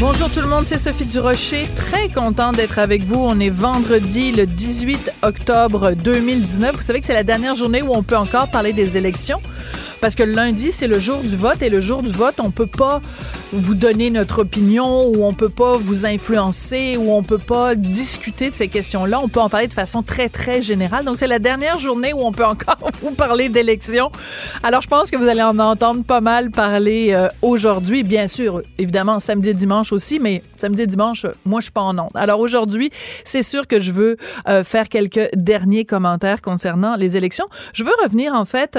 Bonjour tout le monde, c'est Sophie Durocher. Très content d'être avec vous. On est vendredi le 18 octobre 2019. Vous savez que c'est la dernière journée où on peut encore parler des élections parce que lundi, c'est le jour du vote et le jour du vote, on peut pas vous donner notre opinion ou on peut pas vous influencer ou on peut pas discuter de ces questions-là. On peut en parler de façon très, très générale. Donc, c'est la dernière journée où on peut encore vous parler d'élections. Alors, je pense que vous allez en entendre pas mal parler euh, aujourd'hui. Bien sûr, évidemment, samedi et dimanche aussi, mais samedi et dimanche, moi, je suis pas en onde. Alors, aujourd'hui, c'est sûr que je veux euh, faire quelques derniers commentaires concernant les élections. Je veux revenir, en fait,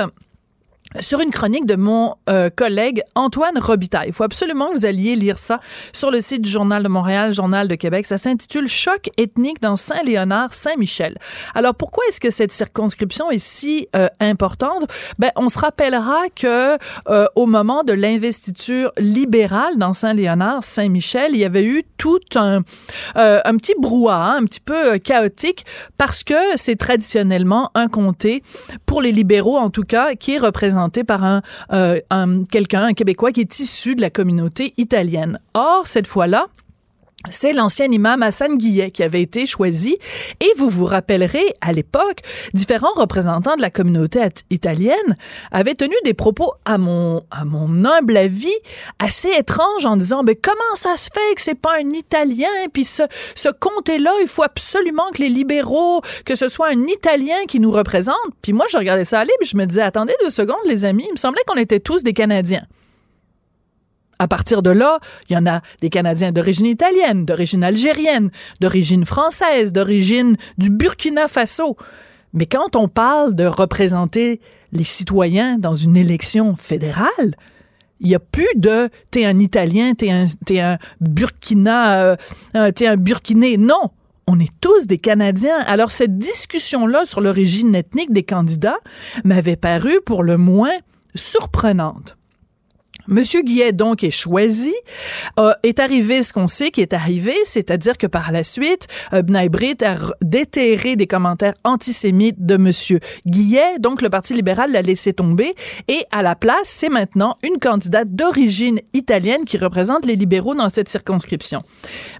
sur une chronique de mon euh, collègue Antoine Robitaille. Il faut absolument que vous alliez lire ça sur le site du Journal de Montréal, Journal de Québec. Ça s'intitule Choc ethnique dans Saint-Léonard, Saint-Michel. Alors pourquoi est-ce que cette circonscription est si euh, importante? Ben on se rappellera que euh, au moment de l'investiture libérale dans Saint-Léonard, Saint-Michel, il y avait eu tout un un petit brouhaha, un petit peu chaotique parce que c'est traditionnellement un comté pour les libéraux en tout cas qui est représenté par un, euh, un quelqu'un, un Québécois qui est issu de la communauté italienne. Or, cette fois-là, c'est l'ancien imam Hassan Guillet qui avait été choisi. Et vous vous rappellerez, à l'époque, différents représentants de la communauté italienne avaient tenu des propos, à mon, à mon humble avis, assez étranges en disant, mais comment ça se fait que c'est pas un Italien? Puis ce, ce comté-là, il faut absolument que les libéraux, que ce soit un Italien qui nous représente. Puis moi, je regardais ça aller, puis je me disais, attendez deux secondes, les amis, il me semblait qu'on était tous des Canadiens. À partir de là, il y en a des Canadiens d'origine italienne, d'origine algérienne, d'origine française, d'origine du Burkina Faso. Mais quand on parle de représenter les citoyens dans une élection fédérale, il n'y a plus de t'es un Italien, t'es un, un Burkina, euh, t'es un Burkinais. Non, on est tous des Canadiens. Alors cette discussion-là sur l'origine ethnique des candidats m'avait paru pour le moins surprenante. Monsieur Guillet, donc, est choisi. Euh, est arrivé ce qu'on sait qui est arrivé, c'est-à-dire que par la suite, euh, Brit a déterré des commentaires antisémites de Monsieur Guillet. Donc, le Parti libéral l'a laissé tomber. Et à la place, c'est maintenant une candidate d'origine italienne qui représente les libéraux dans cette circonscription.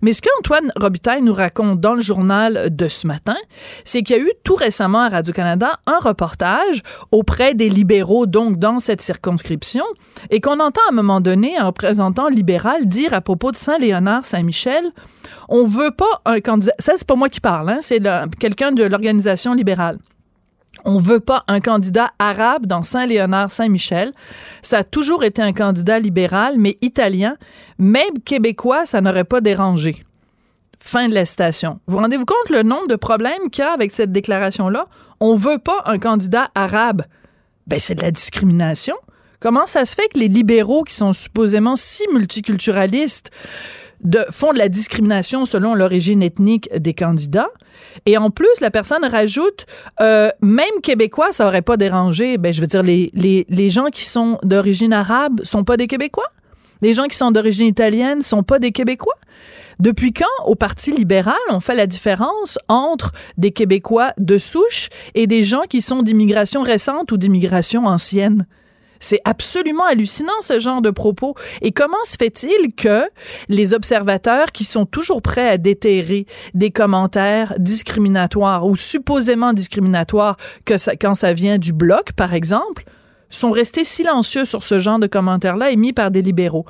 Mais ce qu'Antoine Robitaille nous raconte dans le journal de ce matin, c'est qu'il y a eu tout récemment à Radio-Canada un reportage auprès des libéraux, donc, dans cette circonscription, et qu'on entend à un moment donné un représentant libéral dire à propos de Saint-Léonard, Saint-Michel, on veut pas un candidat. Ça, c'est pas moi qui parle, hein, c'est quelqu'un de l'organisation libérale. On veut pas un candidat arabe dans Saint-Léonard, Saint-Michel. Ça a toujours été un candidat libéral, mais italien. Même québécois, ça n'aurait pas dérangé. Fin de la citation. Vous rendez-vous compte le nombre de problèmes qu'il y a avec cette déclaration-là? On veut pas un candidat arabe. Ben, c'est de la discrimination. Comment ça se fait que les libéraux, qui sont supposément si multiculturalistes, font de la discrimination selon l'origine ethnique des candidats? Et en plus, la personne rajoute, euh, même québécois, ça aurait pas dérangé. Ben, je veux dire, les, les, les gens qui sont d'origine arabe sont pas des Québécois? Les gens qui sont d'origine italienne sont pas des Québécois? Depuis quand, au Parti libéral, on fait la différence entre des Québécois de souche et des gens qui sont d'immigration récente ou d'immigration ancienne? C'est absolument hallucinant ce genre de propos. Et comment se fait-il que les observateurs qui sont toujours prêts à déterrer des commentaires discriminatoires ou supposément discriminatoires quand ça vient du bloc, par exemple, sont restés silencieux sur ce genre de commentaires-là émis par des libéraux?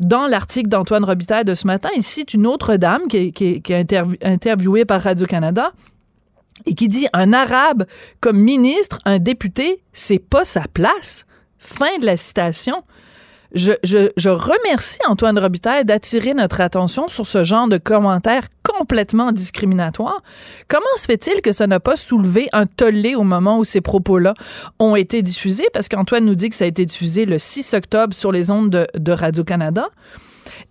Dans l'article d'Antoine Robitaille de ce matin, il cite une autre dame qui est interviewée par Radio-Canada et qui dit un arabe comme ministre, un député, c'est pas sa place. Fin de la citation. Je, remercie Antoine Robitaille d'attirer notre attention sur ce genre de commentaires complètement discriminatoires. Comment se fait-il que ça n'a pas soulevé un tollé au moment où ces propos-là ont été diffusés? Parce qu'Antoine nous dit que ça a été diffusé le 6 octobre sur les ondes de, de Radio-Canada.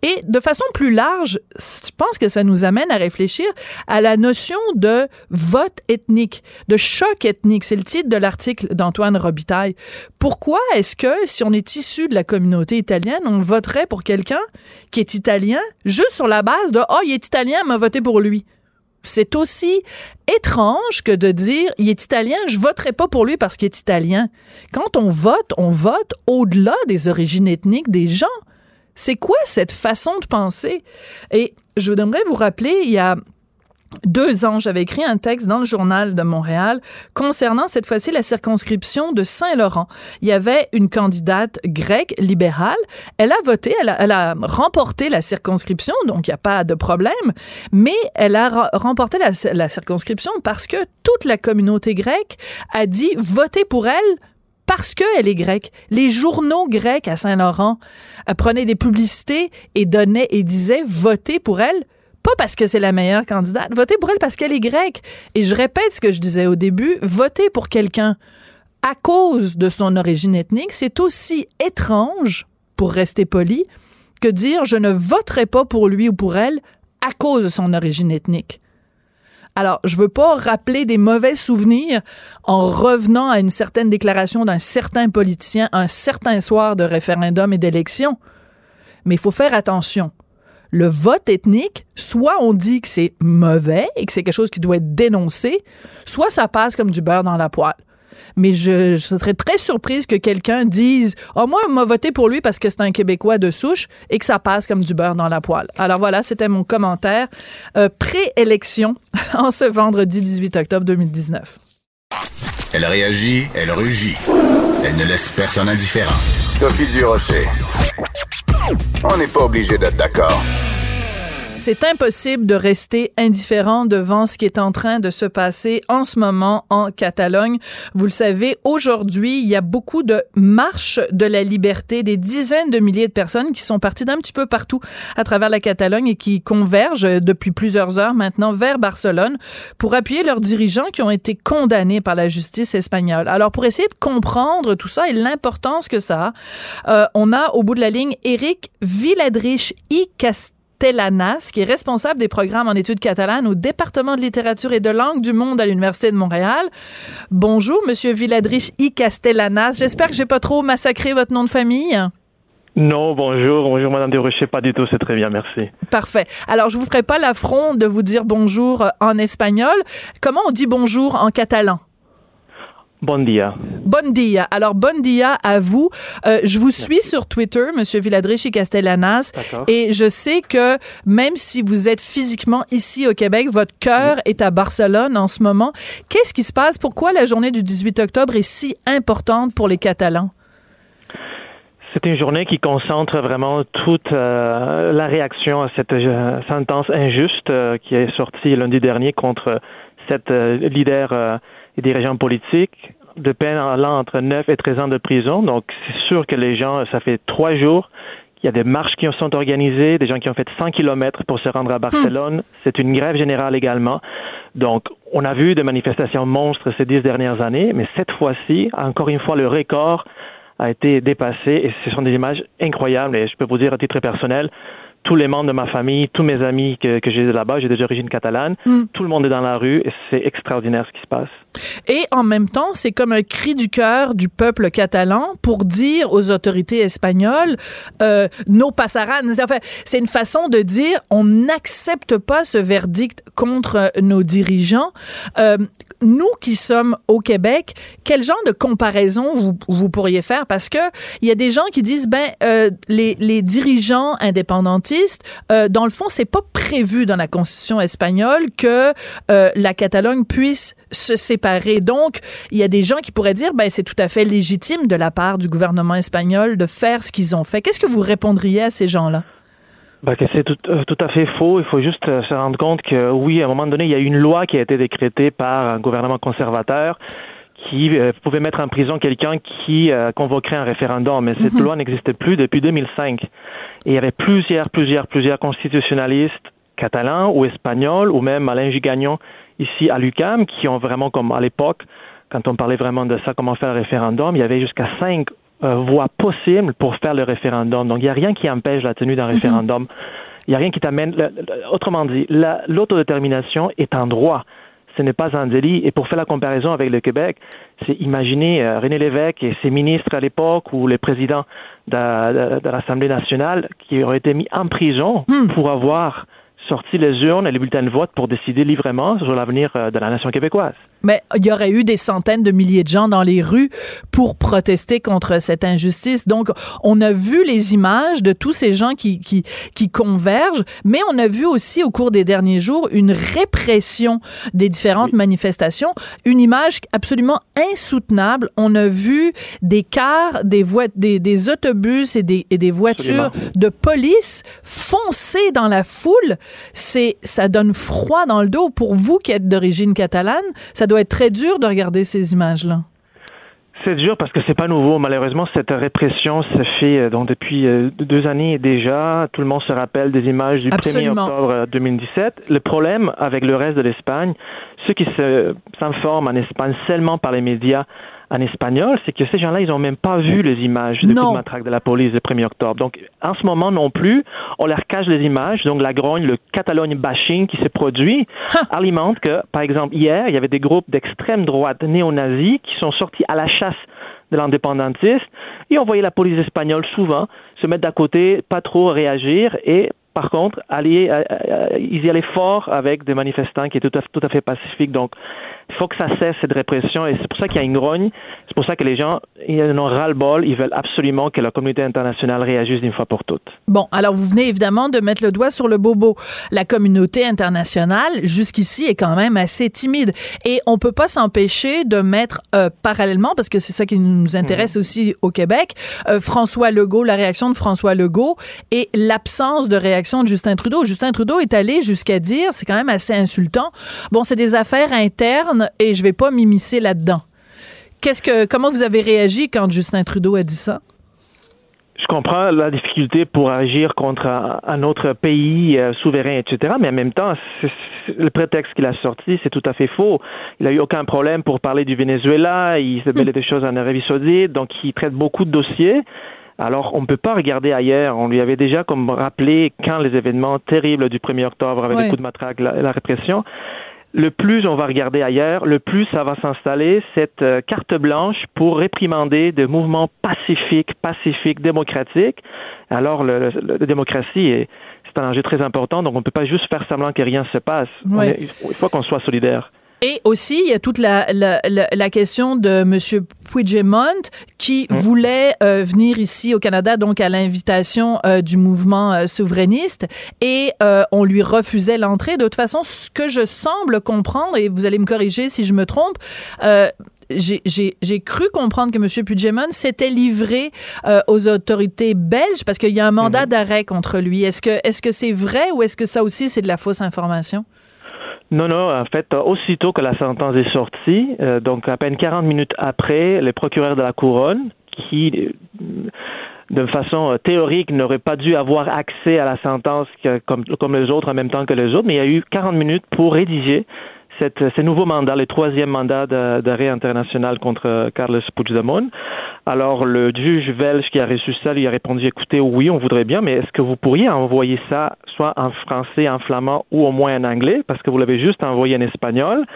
Et de façon plus large, je pense que ça nous amène à réfléchir à la notion de vote ethnique, de choc ethnique. C'est le titre de l'article d'Antoine Robitaille. Pourquoi est-ce que si on est issu de la communauté italienne, on voterait pour quelqu'un qui est italien juste sur la base de « Oh, il est italien, m'a voté pour lui ». C'est aussi étrange que de dire il est italien, je voterai pas pour lui parce qu'il est italien. Quand on vote, on vote au-delà des origines ethniques des gens. C'est quoi cette façon de penser? Et je voudrais vous rappeler, il y a deux ans, j'avais écrit un texte dans le journal de Montréal concernant cette fois-ci la circonscription de Saint-Laurent. Il y avait une candidate grecque libérale. Elle a voté, elle a, remporté la circonscription, donc il n'y a pas de problème, mais elle a remporté la, la circonscription parce que toute la communauté grecque a dit voter pour elle parce qu'elle est grecque. Les journaux grecs à Saint-Laurent euh, prenaient des publicités et donnaient et disaient votez pour elle. Pas parce que c'est la meilleure candidate, votez pour elle parce qu'elle est grecque. Et je répète ce que je disais au début, voter pour quelqu'un à cause de son origine ethnique, c'est aussi étrange, pour rester poli, que dire je ne voterai pas pour lui ou pour elle à cause de son origine ethnique. Alors, je veux pas rappeler des mauvais souvenirs en revenant à une certaine déclaration d'un certain politicien un certain soir de référendum et d'élection. Mais il faut faire attention. Le vote ethnique, soit on dit que c'est mauvais et que c'est quelque chose qui doit être dénoncé, soit ça passe comme du beurre dans la poêle mais je, serais très surprise que quelqu'un dise oh, moi, on m'a voté pour lui parce que c'est un Québécois de souche et que ça passe comme du beurre dans la poêle. Alors voilà, c'était mon commentaire euh, pré-élection en ce vendredi 18 octobre 2019. Elle réagit, elle rugit. Elle ne laisse personne indifférent. Sophie Durocher. On n'est pas obligé d'être d'accord. C'est impossible de rester indifférent devant ce qui est en train de se passer en ce moment en Catalogne. Vous le savez, aujourd'hui, il y a beaucoup de marches de la liberté, des dizaines de milliers de personnes qui sont parties d'un petit peu partout à travers la Catalogne et qui convergent depuis plusieurs heures maintenant vers Barcelone pour appuyer leurs dirigeants qui ont été condamnés par la justice espagnole. Alors, pour essayer de comprendre tout ça et l'importance que ça a, euh, on a au bout de la ligne Eric Villadrich y Castillo Qui est responsable des programmes en études catalanes au département de littérature et de langue du monde à l'Université de Montréal. Bonjour, Monsieur Villadrich I. Castellanas. J'espère que j'ai pas trop massacré votre nom de famille. Non, bonjour, bonjour Madame Desrochers, pas du tout, c'est très bien, merci. Parfait. Alors, je vous ferai pas l'affront de vous dire bonjour en espagnol. Comment on dit bonjour en catalan? Bon dia. Bon dia. Alors, bon dia à vous. Euh, je vous suis sur Twitter, Monsieur Villadrich et Castellanas, et je sais que même si vous êtes physiquement ici au Québec, votre cœur est à Barcelone en ce moment. Qu'est-ce qui se passe? Pourquoi la journée du 18 octobre est si importante pour les Catalans? C'est une journée qui concentre vraiment toute euh, la réaction à cette euh, sentence injuste qui est sortie lundi dernier contre cette leader et dirigeants politiques de peine allant entre 9 et 13 ans de prison. Donc, c'est sûr que les gens, ça fait trois jours il y a des marches qui sont organisées, des gens qui ont fait 100 kilomètres pour se rendre à Barcelone. Hmm. C'est une grève générale également. Donc, on a vu des manifestations monstres ces dix dernières années, mais cette fois-ci, encore une fois, le record a été dépassé et ce sont des images incroyables. Et je peux vous dire à titre personnel, tous les membres de ma famille, tous mes amis que, que j'ai là-bas, j'ai des origines catalanes, mm. tout le monde est dans la rue et c'est extraordinaire ce qui se passe. Et en même temps, c'est comme un cri du cœur du peuple catalan pour dire aux autorités espagnoles euh, no pasarán. Enfin, c'est une façon de dire on n'accepte pas ce verdict contre nos dirigeants. Euh, nous qui sommes au Québec, quel genre de comparaison vous, vous pourriez faire? Parce que il y a des gens qui disent, ben, euh, les, les, dirigeants indépendantistes, euh, dans le fond, c'est pas prévu dans la Constitution espagnole que euh, la Catalogne puisse se séparer. Donc, il y a des gens qui pourraient dire, ben, c'est tout à fait légitime de la part du gouvernement espagnol de faire ce qu'ils ont fait. Qu'est-ce que vous répondriez à ces gens-là? Ben, que c'est tout, euh, tout, à fait faux. Il faut juste euh, se rendre compte que oui, à un moment donné, il y a une loi qui a été décrétée par un gouvernement conservateur qui euh, pouvait mettre en prison quelqu'un qui convoquerait un référendum. Mais cette mhm. loi n'existait plus depuis 2005. Et il y avait plusieurs, plusieurs, plusieurs constitutionnalistes catalans ou espagnols ou même Alain Gigagnon ici à l'UCAM qui ont vraiment, comme à l'époque, quand on parlait vraiment de ça, comment faire le référendum, il y avait jusqu'à cinq euh, voie possible pour faire le référendum. Donc, il n'y a rien qui empêche la tenue d'un mhm. référendum. Il n'y a rien qui t'amène. Autrement dit, l'autodétermination est un droit. Ce n'est pas un délit. Et pour faire la comparaison avec le Québec, c'est imaginer euh, René Lévesque et ses ministres à l'époque ou les présidents de, de l'Assemblée nationale qui auraient été mis en prison hmm. pour avoir sorti les urnes et les bulletins de vote pour décider librement sur l'avenir euh, de la nation québécoise. Mais il y aurait eu des centaines de milliers de gens dans les rues pour protester contre cette injustice. Donc, on a vu les images de tous ces gens qui, qui, qui convergent, mais on a vu aussi au cours des derniers jours une répression des différentes manifestations, une image absolument insoutenable. On a vu des cars, des, des, des autobus et des, et des voitures de police foncer dans la foule. C'est, ça donne froid dans le dos pour vous qui êtes d'origine catalane. Ça doit être très dur de regarder ces images-là. C'est dur parce que c'est pas nouveau. Malheureusement, cette répression se fait euh, donc depuis euh, deux années déjà. Tout le monde se rappelle des images du 1er octobre 2017. Le problème avec le reste de l'Espagne, ceux qui s'informent en Espagne seulement par les médias en espagnol, c'est que ces gens-là, ils n'ont même pas vu les images de coup de matraque de la police le 1er octobre. Donc, en ce moment non plus, on leur cache les images. Donc, la grogne, le Catalogne bashing qui se produit alimente que, par exemple, hier, il y avait des groupes d'extrême droite néo-nazis qui sont sortis à la chasse de l'indépendantiste et on voyait la police espagnole souvent se mettre d'à côté, pas trop réagir et par contre, aller, euh, euh, ils y allaient fort avec des manifestants qui étaient tout à, tout à fait pacifiques. Donc, il faut que ça cesse cette répression et c'est pour ça qu'il y a une grogne. C'est pour ça que les gens, ils en ont ras-le-bol. Ils veulent absolument que la communauté internationale réagisse d'une fois pour toutes. Bon, alors vous venez évidemment de mettre le doigt sur le bobo. La communauté internationale, jusqu'ici, est quand même assez timide et on peut pas s'empêcher de mettre euh, parallèlement, parce que c'est ça qui nous intéresse mhm. aussi au Québec, François Legault, la réaction de François Legault et l'absence de réaction de Justin Trudeau. Justin Trudeau est allé jusqu'à dire, c'est quand même assez insultant, bon, c'est des affaires internes et je vais pas m'immiscer là-dedans. Qu'est-ce que, comment vous avez réagi quand Justin Trudeau a dit ça? Je comprends la difficulté pour agir contre un, autre pays euh, souverain, etc. Mais en même temps, le prétexte qu'il a sorti, c'est tout à fait faux. Il n'a eu aucun problème pour parler du Venezuela. Il se mêlait des choses en Arabie Saoudite. Donc, il traite beaucoup de dossiers. Alors, on ne peut pas regarder ailleurs. On lui avait déjà comme rappelé quand les événements terribles du 1er octobre avec les coups de matraque, la, répression. Le plus on va regarder ailleurs, le plus ça va s'installer cette euh, carte blanche pour réprimander des mouvements pacifiques, pacifiques, démocratiques. Alors, la démocratie est c'est un enjeu très important, donc on ne peut pas juste faire semblant que rien ne se passe. il faut qu'on soit solidaire. Et aussi, il y a toute la, la, la, question de M. Puigdemont qui mmh. voulait euh, venir ici au Canada, donc à l'invitation euh, du mouvement euh, souverainiste, et on lui refusait l'entrée. De toute façon, ce que je semble comprendre, et vous allez me corriger si je me trompe, j'ai cru comprendre que M. Puigdemont s'était livré aux autorités belges parce qu'il y a un mandat mmh. d'arrêt contre lui. Est-ce que est-ce que c'est vrai ou est-ce que ça aussi c'est de la fausse information? Non, non, en fait, aussitôt que la sentence est sortie, euh, donc à peine 40 minutes après, les procureurs de la couronne, qui euh, de façon euh, théorique n'auraient pas dû avoir accès à la sentence comme, comme les autres en même temps que les autres, mais il y a eu 40 minutes pour rédiger cette, ce nouveau mandat, le troisième mandat d'arrêt international contre Carlos Puigdemont. Alors, le juge belge qui a reçu ça lui a répondu, écoutez, oui, on voudrait bien, mais est-ce que vous pourriez envoyer ça soit en français, en flamand ou au moins en anglais, parce que vous l'avez juste envoyé en espagnol.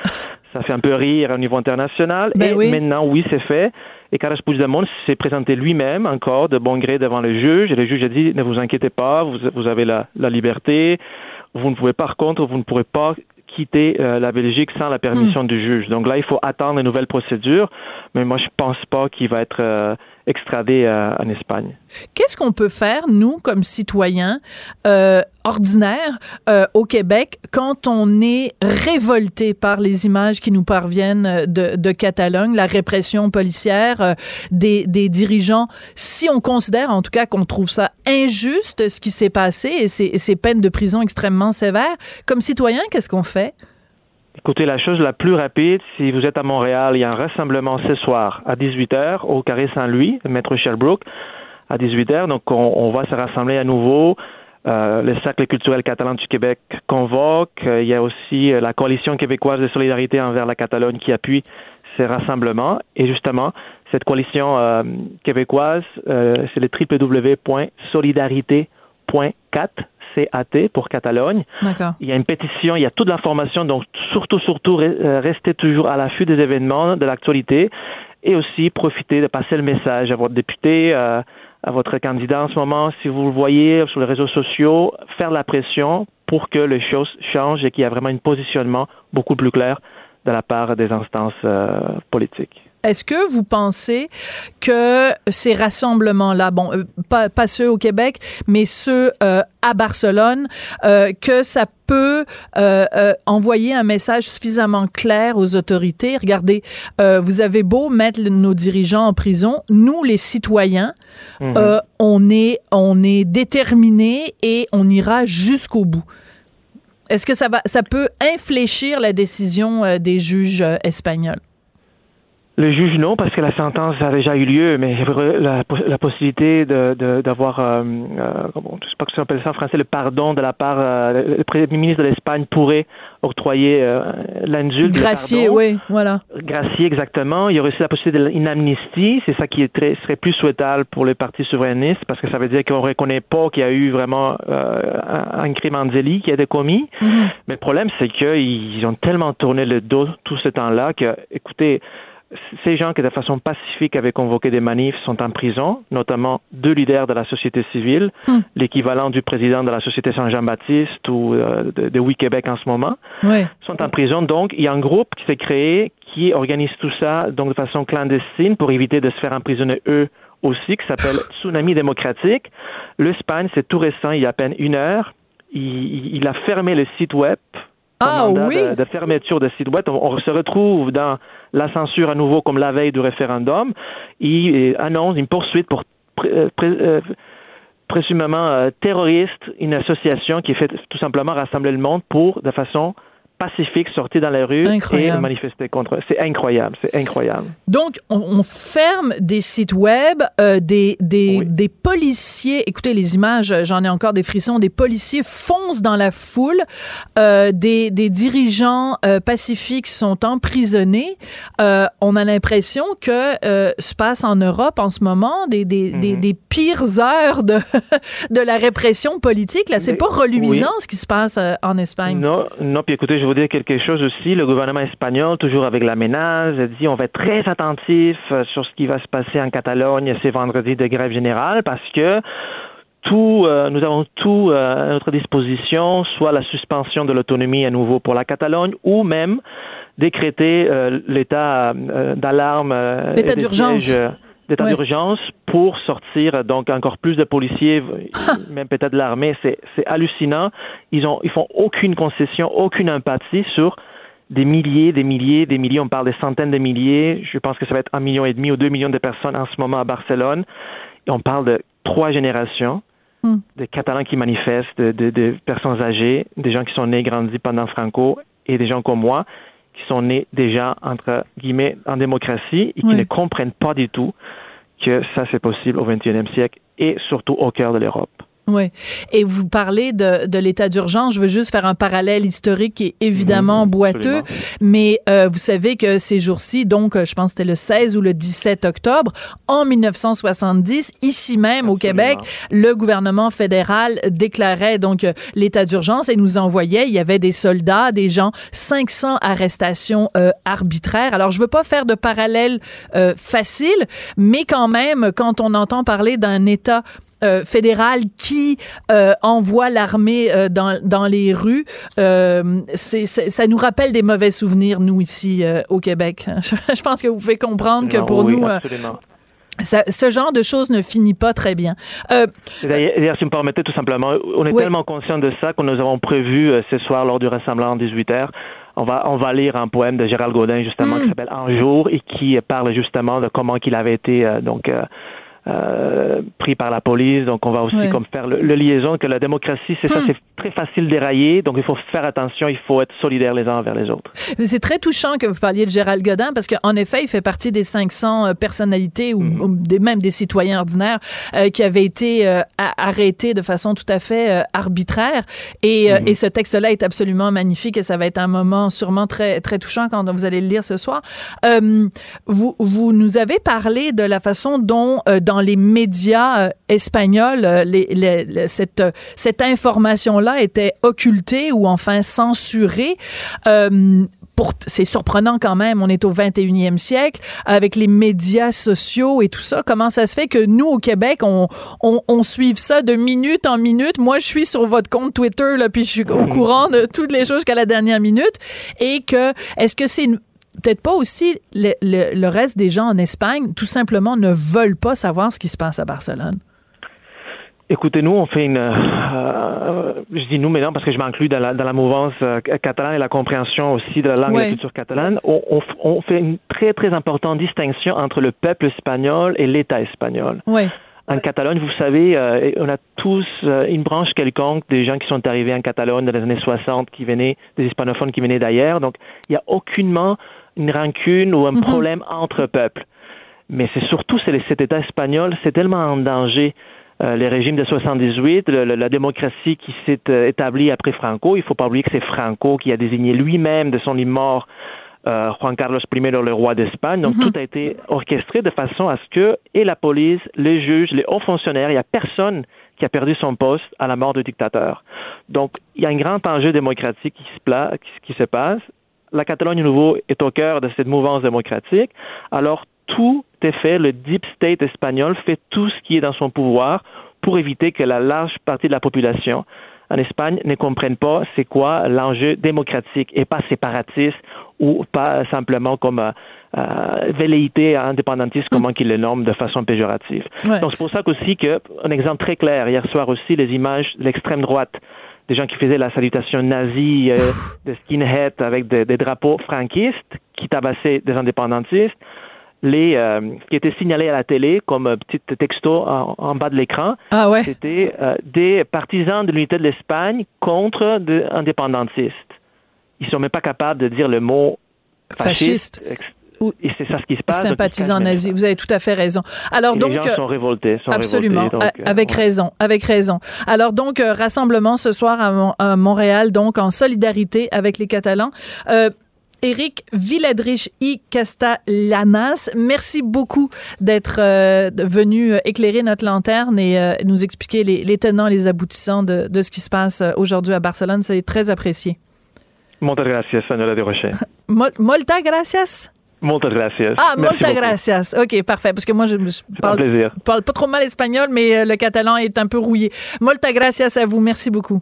Ça fait un peu rire au niveau international. Ben et maintenant, oui, c'est fait. Et Carlos Puigdemont s'est présenté lui-même encore de bon gré devant le juge. Et le juge a dit, ne vous inquiétez pas, vous, vous avez la, la liberté. Vous ne pouvez, par contre, vous ne pourrez pas quitter euh, la Belgique sans la permission Hmm. du juge. Donc là, il faut attendre une nouvelle procédure, mais moi, je pense pas qu'il va être euh, extradé euh, en Espagne. Qu'est-ce qu'on peut faire, nous, comme citoyens euh, ordinaires euh, au Québec, quand on est révolté par les images qui nous parviennent euh, de, de Catalogne, la répression policière euh, des, des dirigeants, si on considère en tout cas qu'on trouve ça injuste, ce qui s'est passé, et ces, et ces peines de prison extrêmement sévères, comme citoyen, qu'est-ce qu'on fait? Écoutez, la chose la plus rapide, si vous êtes à Montréal, il y a un rassemblement ce soir à 18h au Carré Saint-Louis, Maître Sherbrooke, à 18h. Donc, on, on va se rassembler à nouveau. Euh, le Cercle culturel catalan du Québec convoque. Euh, il y a aussi euh, la Coalition québécoise de solidarité envers la Catalogne qui appuie ces rassemblements. Et justement, cette coalition euh, québécoise, euh, c'est le www.solidarité.cat, C-A-T, pour Catalogne. Il y a une pétition, il y a toute l'information, donc surtout, surtout, euh, restez toujours à l'affût des événements, de l'actualité, et aussi profitez de passer le message à votre député, euh, à votre candidat en ce moment, si vous le voyez sur les réseaux sociaux, faire la pression pour que les choses changent et qu'il y ait vraiment un positionnement beaucoup plus clair de la part des instances euh, politiques. Est-ce que vous pensez que ces rassemblements-là, bon, euh, pas, pas ceux au Québec, mais ceux euh, à Barcelone, euh, que ça peut euh, euh, envoyer un message suffisamment clair aux autorités? Regardez, euh, vous avez beau mettre nos dirigeants en prison, nous, les citoyens, Mhm. on est on est déterminés et on ira jusqu'au bout. Est-ce que ça va, ça peut infléchir la décision des juges espagnols? Le juge, non, parce que la sentence a déjà eu lieu, mais la, la possibilité de, de, d'avoir, euh, euh, je sais pas comment on appelle ça en français, le pardon de la part, euh, le Premier ministre de l'Espagne pourrait octroyer euh, l'indulte. le Gracier, oui, voilà. Gracier, exactement. Il y aurait aussi la possibilité d'une amnistie. C'est ça qui est très, serait plus souhaitable pour les partis souverainistes, parce que ça veut dire qu'on reconnaît pas qu'il y a eu vraiment euh, un, un crime en délit qui a été commis. Mhm. Mais le problème, c'est qu'ils ont tellement tourné le dos tout ce temps-là que, écoutez, ces gens qui, de façon pacifique, avaient convoqué des manifs sont en prison, notamment deux leaders de la société civile, Hmm. l'équivalent du président de la Société Saint-Jean-Baptiste ou euh, de, de Oui Québec en ce moment Oui. sont en prison. Donc, il y a un groupe qui s'est créé qui organise tout ça donc de façon clandestine pour éviter de se faire emprisonner eux aussi, qui s'appelle Tsunami démocratique. L'Espagne, c'est tout récent, il y a à peine une heure. Il a fermé le site web. Ah oui? De, de fermeture de site web. On, on se retrouve dans la censure à nouveau comme la veille du référendum. Il annonce une poursuite pour pré- euh, pré- euh, présumément euh, terroriste, une association qui fait tout simplement rassembler le monde pour, de façon pacifique, sortir dans la rue Incroyable. et manifester contre. C'est incroyable, c'est incroyable. Donc, on, on ferme des sites web, euh, des, des, Oui. des policiers, écoutez les images, j'en ai encore des frissons, des policiers foncent dans la foule, euh, des, des dirigeants euh, pacifiques sont emprisonnés. On a l'impression que se passe en Europe en ce moment des, des, Mhm. des pires heures de, de la répression politique. Là, c'est pas reluisant oui. ce qui se passe en Espagne. Non, non, puis écoutez, je vais vous dire quelque chose aussi. Le gouvernement espagnol, toujours avec la menace, a dit on va être très attentif euh, sur ce qui va se passer en Catalogne ces vendredis de grève générale parce que tout, euh, nous avons tout euh, à notre disposition, soit la suspension de l'autonomie à nouveau pour la Catalogne ou même décréter euh, l'état d'alarme, L'état d'urgence. D'état Ouais. d'urgence pour sortir euh, donc encore plus de policiers, même peut-être de l'armée. C'est, c'est hallucinant. Ils ont, ils font aucune concession, aucune empathie sur des milliers, des milliers, des milliers. On parle des centaines de milliers. Je pense que ça va être un million et demi ou deux millions de personnes en ce moment à Barcelone. Et on parle de trois générations Hmm. de Catalans qui manifestent, de, de, de personnes âgées, des gens qui sont nés, grandis pendant Franco, et des gens comme moi qui sont nés déjà entre guillemets en démocratie et qui Oui. ne comprennent pas du tout que ça c'est possible au 21e siècle et surtout au cœur de l'Europe. Oui. Et vous parlez de, de l'état d'urgence. Je veux juste faire un parallèle historique qui est évidemment boiteux. absolument. Mais euh, vous savez que ces jours-ci, donc euh, je pense que c'était le 16 ou le 17 octobre, en 1970, ici même au. Québec, le gouvernement fédéral déclarait donc euh, l'état d'urgence et nous envoyait, il y avait des soldats, des gens, 500 arrestations euh, arbitraires. Alors je veux pas faire de parallèle euh, facile, mais quand même, quand on entend parler d'un état fédéral qui envoie l'armée dans, dans les rues. c'est, ça nous rappelle des mauvais souvenirs, nous, ici, au Québec. Je pense que vous pouvez comprendre que pour nous... ce genre de choses ne finit pas très bien. Euh, D'ailleurs, si vous me permettez tout simplement, on est tellement conscient de ça que nous avons prévu ce soir lors du rassemblement 18h on va, on va lire un poème de Gérald Godin, justement, qui mm. s'appelle Un jour et qui parle justement de comment qu'il avait été, euh, donc, euh, euh, pris par la police. Donc, on va aussi comme faire le, liaison que la démocratie, c'est ça, hmm. c'est très facile d'érailler. Donc, il faut faire attention, il faut être solidaire les uns envers les autres. C'est très touchant que vous parliez de Gérald Godin parce qu'en effet, il fait partie des 500 euh, personnalités ou, hmm. des, même des citoyens ordinaires euh, qui avaient été euh, arrêtés de façon tout à fait arbitraire. Et, hmm. et ce texte-là est absolument magnifique et ça va être un moment sûrement très, très touchant quand vous allez le lire ce soir. vous, vous nous avez parlé de la façon dont, dans dans les médias euh, espagnols, euh, cette, cette information-là était occultée ou enfin censurée. Euh, c'est surprenant quand même, on est au 21e siècle, avec les médias sociaux et tout ça. Comment ça se fait que nous, au Québec, on, on, suive ça de minute en minute? Moi, je suis sur votre compte Twitter, là, puis je suis au courant de toutes les choses jusqu'à la dernière minute. Et que, est-ce que c'est une peut-être pas aussi le, reste des gens en Espagne, tout simplement ne veulent pas savoir ce qui se passe à Barcelone? Écoutez, nous, on fait une. Euh, je dis nous maintenant parce que je m'inclus dans la, dans la mouvance euh, catalane et la compréhension aussi de la langue et de la culture catalane. On, fait une très, très importante distinction entre le peuple espagnol et l'État espagnol. Oui. En Catalogne, vous savez, euh, on a tous une branche quelconque des gens qui sont arrivés en Catalogne dans les années 60, qui venaient, des hispanophones qui venaient d'ailleurs. Donc, il n'y a aucunement une rancune ou un mhm. problème entre peuples. Mais c'est surtout cet État espagnol, c'est tellement en danger. Euh, les régimes de 78, la démocratie qui s'est euh, établie après Franco, il faut pas oublier que c'est Franco qui a désigné lui-même de son lit mort euh, Juan Carlos I, le roi d'Espagne. Donc, mhm. tout a été orchestré de façon à ce que, et la police, les juges, les hauts fonctionnaires, il n'y a personne qui a perdu son poste à la mort du dictateur. Donc, il y a un grand enjeu démocratique qui se, qui se passe la Catalogne nouveau est au cœur de cette mouvance démocratique, alors tout est fait, le deep state espagnol fait tout ce qui est dans son pouvoir pour éviter que la large partie de la population en Espagne ne comprenne pas c'est quoi l'enjeu démocratique et pas séparatiste ou pas simplement comme euh, euh velléité indépendantiste, comment qu'il le nomme de façon péjorative. Donc c'est pour ça qu'aussi que un exemple très clair hier soir aussi les images de l'extrême droite des gens qui faisaient la salutation nazie euh, de skinhead avec des, drapeaux franquistes qui tabassaient des indépendantistes, les euh, qui étaient signalés à la télé comme petit texto en, bas de l'écran. Ah ouais. C'était euh, des partisans de l'unité de l'Espagne contre des indépendantistes. Ils sont même pas capables de dire le mot fasciste. fasciste et c'est ça ce qui se passe. Sympathisants nazis. Vous avez tout à fait raison. Alors donc. Les gens sont révoltés. absolument. Euh, avec raison. Avec raison. Alors donc, euh, rassemblement ce soir à, Montréal, donc en solidarité avec les Catalans. Euh, Éric Villadrich y Castellanas, merci beaucoup d'être venu éclairer notre lanterne et nous expliquer les, tenants, les aboutissants de, de ce qui se passe aujourd'hui à Barcelone. C'est très apprécié. Moltes gracias, señora de Rocher. Molta gracias. Muchas gracias. Ah, muchas gracias. OK, parfait. Parce que moi, je, parle, parle pas trop mal espagnol, mais euh, le catalan est un peu rouillé. Molta gracias à vous. Merci beaucoup.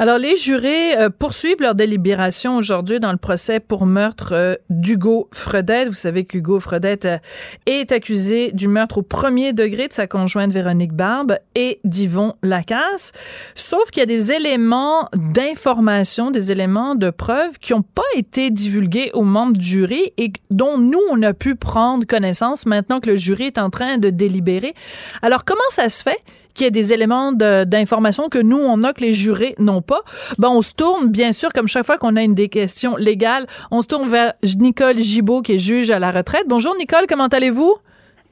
Alors, les jurés euh, poursuivent leur délibération aujourd'hui dans le procès pour meurtre euh, d'Hugo Fredette. Vous savez qu'Hugo Fredette euh, est accusé du meurtre au premier degré de sa conjointe Véronique Barbe et d'Yvon Lacasse. Sauf qu'il y a des éléments d'information, des éléments de preuve qui n'ont pas été divulgués aux membres du jury et dont nous, on a pu prendre connaissance maintenant que le jury est en train de délibérer. Alors, comment ça se fait? Qu'il y des éléments d'information que nous, on a, que les jurés n'ont pas, ben, on se tourne, bien sûr, comme chaque fois qu'on a une des questions légales, on se tourne vers Nicole Gibault, qui est juge à la retraite. Bonjour, Nicole, comment allez-vous?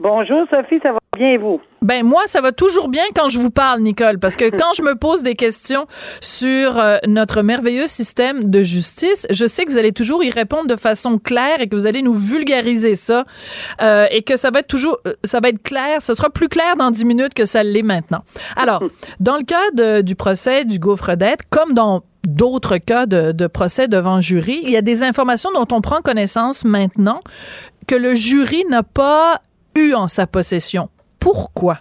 Bonjour, Sophie, ça va? Bien, vous? Ben moi, ça va toujours bien quand je vous parle, Nicole, parce que quand je me pose des questions sur euh, notre merveilleux système de justice, je sais que vous allez toujours y répondre de façon claire et que vous allez nous vulgariser ça euh, et que ça va être toujours, euh, ça va être clair, ce sera plus clair dans dix minutes que ça l'est maintenant. Alors, dans le cas du procès du Gaufredette, comme dans d'autres cas de, de procès devant jury, il y a des informations dont on prend connaissance maintenant que le jury n'a pas eu en sa possession. Pourquoi?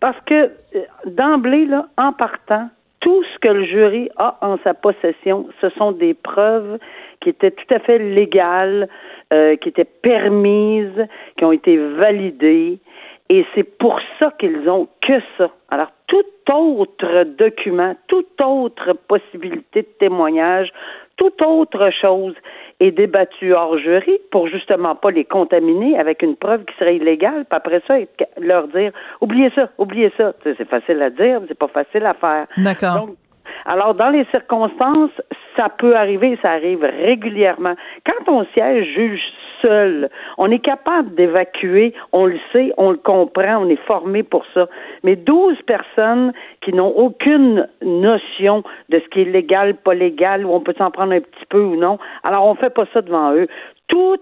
Parce que euh, d'emblée, là, en partant, tout ce que le jury a en sa possession, ce sont des preuves qui étaient tout à fait légales, euh, qui étaient permises, qui ont été validées. Et c'est pour ça qu'ils ont que ça. Alors, tout autre document, toute autre possibilité de témoignage, toute autre chose est débattue hors jury pour justement pas les contaminer avec une preuve qui serait illégale, puis après ça, leur dire oubliez ça, oubliez ça. C'est facile à dire, c'est pas facile à faire. D'accord. Alors, dans les circonstances, ça peut arriver, ça arrive régulièrement. Quand on siège juge seul, on est capable d'évacuer, on le sait, on le comprend, on est formé pour ça. Mais 12 personnes qui n'ont aucune notion de ce qui est légal, pas légal, ou on peut s'en prendre un petit peu ou non, alors on fait pas ça devant eux. Tout,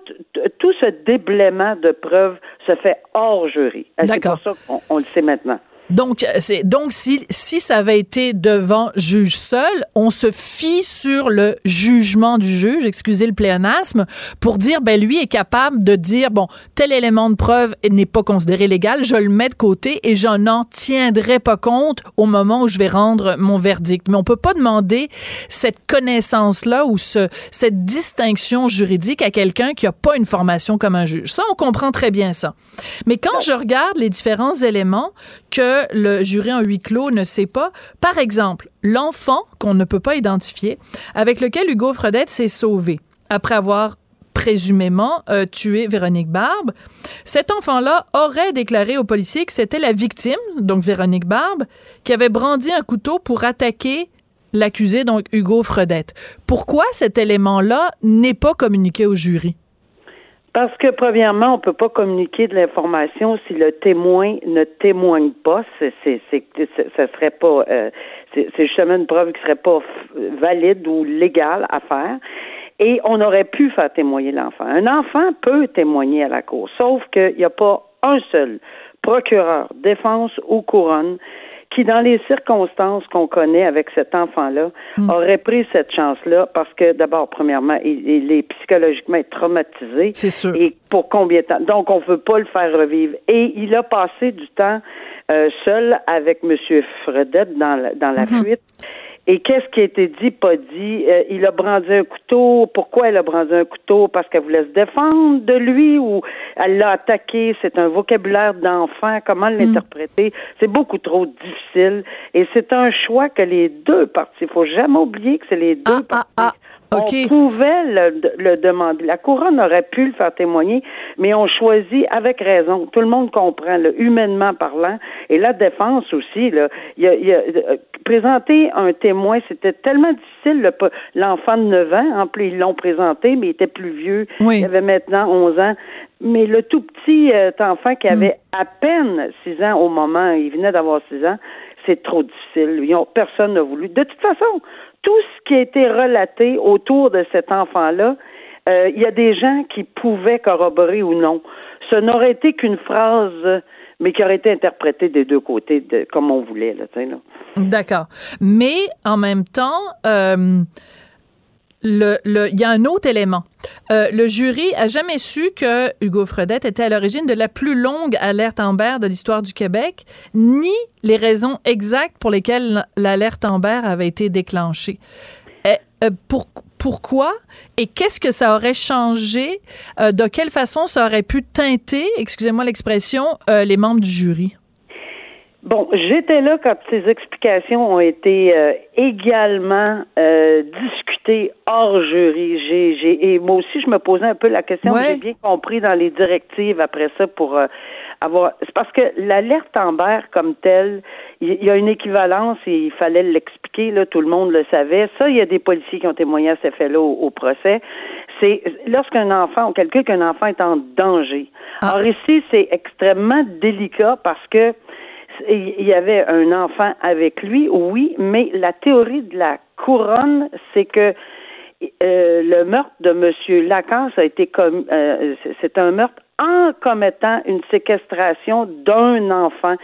tout ce déblaiement de preuves se fait hors jury. C'est pour ça qu'on le sait maintenant. Donc, c'est donc si si ça avait été devant juge seul, on se fie sur le jugement du juge, excusez le pléonasme, pour dire ben lui est capable de dire bon tel élément de preuve n'est pas considéré légal, je le mets de côté et je n'en tiendrai pas compte au moment où je vais rendre mon verdict. Mais on peut pas demander cette connaissance là ou ce cette distinction juridique à quelqu'un qui a pas une formation comme un juge. Ça on comprend très bien ça. Mais quand je regarde les différents éléments que le jury en huis clos ne sait pas. Par exemple, l'enfant qu'on ne peut pas identifier, avec lequel Hugo Fredette s'est sauvé après avoir présumément euh, tué Véronique Barbe. Cet enfant-là aurait déclaré aux policiers que c'était la victime, donc Véronique Barbe, qui avait brandi un couteau pour attaquer l'accusé, donc Hugo Fredette. Pourquoi cet élément-là n'est pas communiqué au jury? Parce que premièrement, on peut pas communiquer de l'information si le témoin ne témoigne pas. C'est, c'est, c'est, ça serait pas, euh, c'est, justement une preuve qui serait pas valide ou légale à faire. Et on aurait pu faire témoigner l'enfant. Un enfant peut témoigner à la cour, sauf qu'il n'y a pas un seul procureur, défense ou couronne qui, dans les circonstances qu'on connaît avec cet enfant-là, hmm. aurait pris cette chance-là parce que, d'abord, premièrement, il, est psychologiquement traumatisé. C'est sûr. Et pour combien de temps? Donc, on ne veut pas le faire revivre. Et il a passé du temps euh, seul avec M. Fredette dans la, dans la hmm. fuite. Et qu'est-ce qui a été dit, pas dit? Euh, il a brandi un couteau. Pourquoi elle a brandi un couteau? Parce qu'elle voulait se défendre de lui ou elle l'a attaqué? C'est un vocabulaire d'enfant. Comment hmm. l'interpréter? C'est beaucoup trop difficile. Et c'est un choix que les deux parties, il faut jamais oublier que c'est les deux ah, ah, parties. On pouvait le, demander. La couronne aurait pu le faire témoigner, mais on choisit avec raison. Tout le monde comprend, humainement parlant. Et la défense aussi, là, y a, y a, euh, présenter un témoin, c'était tellement difficile. L'enfant de 9 ans, en plus, ils l'ont présenté, mais il était plus vieux. Il avait maintenant 11 ans. Mais le tout petit euh, enfant qui avait mm. à peine 6 ans au moment, il venait d'avoir 6 ans, c'est trop difficile. Personne n'a voulu. De toute façon, tout ce qui a été relaté autour de cet enfant-là, euh, il y a des gens qui pouvaient corroborer ou non. Ce n'aurait été qu'une phrase, mais qui aurait été interprétée des deux côtés, comme on voulait. Là, là. D'accord. Mais en même temps, euh, le, il y a un autre élément. Euh, le jury a jamais su que Hugo Fredette était à l'origine de la plus longue alerte Amber de l'histoire du Québec, ni les raisons exactes pour lesquelles l'alerte Amber avait été déclenchée. Et, euh, pour, pourquoi et qu'est-ce que ça aurait changé? Euh, de quelle façon ça aurait pu teinter, excusez-moi l'expression, les membres du jury? Bon, j'étais là quand ces explications ont été euh, également euh, discutées hors jury. J'ai, j'ai, et moi aussi, je me posais un peu la question. J'ai bien compris dans les directives après ça pour euh, avoir. C'est parce que l'alerte Amber comme telle, il y, a une équivalence et il fallait l'expliquer. Là, tout le monde le savait. Ça, il y a des policiers qui ont témoigné à ces faits-là au, procès. C'est lorsqu'un enfant, on calcule qu'un enfant est en danger. Ah. Alors ici, c'est extrêmement délicat parce que il y avait un enfant avec lui, oui, mais la théorie de la couronne, c'est que euh, le meurtre de M. Lacan, ça a été comme euh, c'est un meurtre en commettant une séquestration d'un enfant.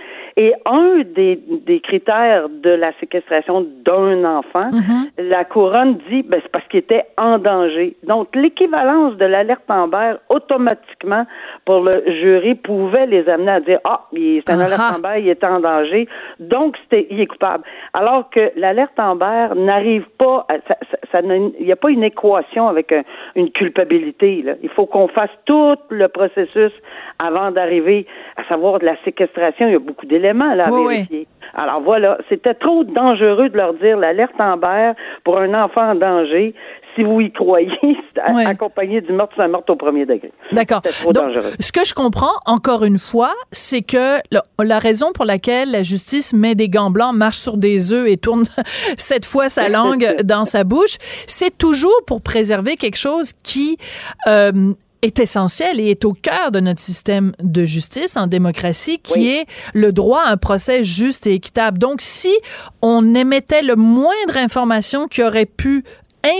Et un des, des critères de la séquestration d'un enfant, mm-hmm. la couronne dit, ben, c'est parce qu'il était en danger. Donc, l'équivalence de l'alerte Amber, automatiquement, pour le jury, pouvait les amener à dire, ah, c'est un alerte Amber, il est en danger, donc c'était, il est coupable. Alors que l'alerte Amber n'arrive pas, ça, ça, il n'y a pas une équation avec une culpabilité. Là. Il faut qu'on fasse tout le processus avant d'arriver à savoir de la séquestration. Il y a beaucoup d'éléments là à vérifier. Alors voilà, c'était trop dangereux de leur dire l'alerte Amber pour un enfant en danger. Si vous y croyez, accompagné du meurtre, c'est un meurtre au premier degré. D'accord. Donc, ce que je comprends, encore une fois, c'est que la raison pour laquelle la justice met des gants blancs, marche sur des œufs et tourne cette fois sa langue dans sa bouche, c'est toujours pour préserver quelque chose qui euh, est essentiel et est au cœur de notre système de justice en démocratie, qui est le droit à un procès juste et équitable. Donc, si on émettait le moindre information qui aurait pu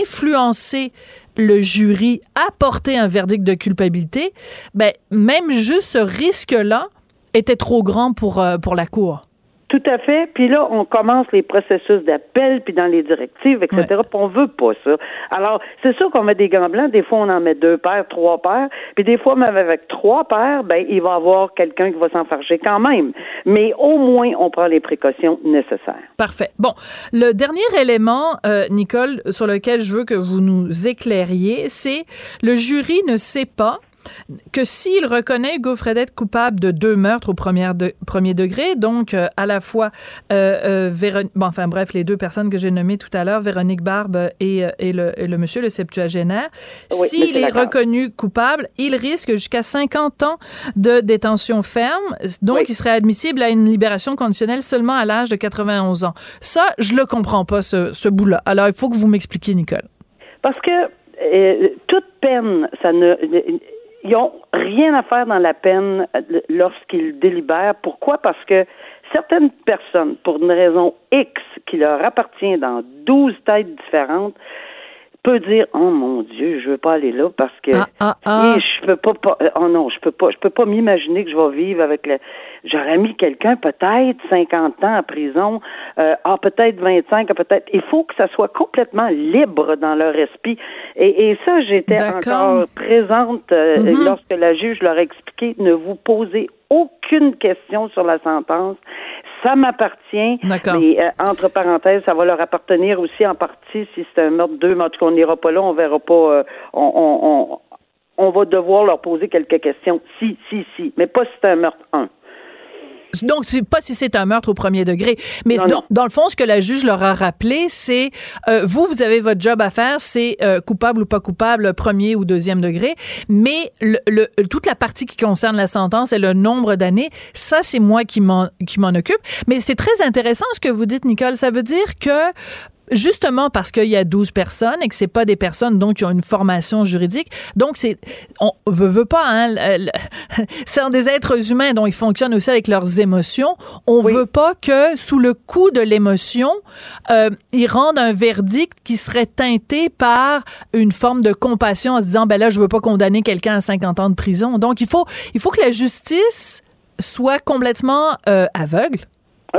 influencer le jury à porter un verdict de culpabilité, ben, même juste ce risque-là était trop grand pour, euh, pour la Cour. Tout à fait. Puis là, on commence les processus d'appel, puis dans les directives, etc. Puis on veut pas ça. Alors, c'est sûr qu'on met des gants blancs. Des fois, on en met deux paires, trois paires. Puis des fois, même avec trois paires, ben, il va y avoir quelqu'un qui va s'enfarger quand même. Mais au moins, on prend les précautions nécessaires. Parfait. Bon, le dernier élément, euh, Nicole, sur lequel je veux que vous nous éclairiez, c'est le jury ne sait pas que s'il reconnaît Hugo Fredette coupable de deux meurtres au premier, premier degré, donc euh, à la fois euh, euh bon, enfin bref, les deux personnes que j'ai nommées tout à l'heure, Véronique Barbe et, euh, et, le, le, monsieur, le septuagénaire, s'il est reconnu coupable, il risque jusqu'à 50 ans de détention ferme, donc il serait admissible à une libération conditionnelle seulement à l'âge de 91 ans. Ça, je le comprends pas, ce, ce bout-là. Alors, il faut que vous m'expliquiez, Nicole. Parce que toute peine, ça ne ils n'ont rien à faire dans la peine euh, lorsqu'ils délibèrent. Pourquoi? Parce que certaines personnes, pour une raison X qui leur appartient dans douze têtes différentes, peut dire oh mon dieu je veux pas aller là parce que ah, ah, ah. je peux pas, pas, oh non je peux pas je peux pas m'imaginer que je vais vivre avec le j'aurais mis quelqu'un peut-être 50 ans en prison euh, ah peut-être 25 peut-être il faut que ça soit complètement libre dans leur esprit et, et ça j'étais encore présente euh, mm-hmm. lorsque la juge leur a expliqué ne vous posez aucune question sur la sentence ça m'appartient. Mais euh, entre parenthèses, ça va leur appartenir aussi en partie si c'est un meurtre deux, mais en tout cas, on n'ira pas là, on verra pas. Euh, on, on, on, va devoir leur poser quelques questions. Si, si, si, mais pas si c'est un meurtre un. Donc, c'est pas si c'est un meurtre au premier degré. Mais dans, le fond, ce que la juge leur a rappelé, c'est euh, vous, vous avez votre job à faire, c'est euh, coupable ou pas coupable, premier ou deuxième degré. Mais le, toute la partie qui concerne la sentence et le nombre d'années, ça, c'est moi qui m'en occupe. Mais c'est très intéressant ce que vous dites, Nicole. Ça veut dire que justement parce qu'il y a 12 personnes et que c'est pas des personnes donc qui ont une formation juridique. Donc c'est on veut, veut pas hein, c'est des êtres humains dont ils fonctionnent aussi avec leurs émotions. On veut pas que sous le coup de l'émotion, euh, ils rendent un verdict qui serait teinté par une forme de compassion en se disant ben là je veux pas condamner quelqu'un à 50 ans de prison. Donc il faut il faut que la justice soit complètement euh, aveugle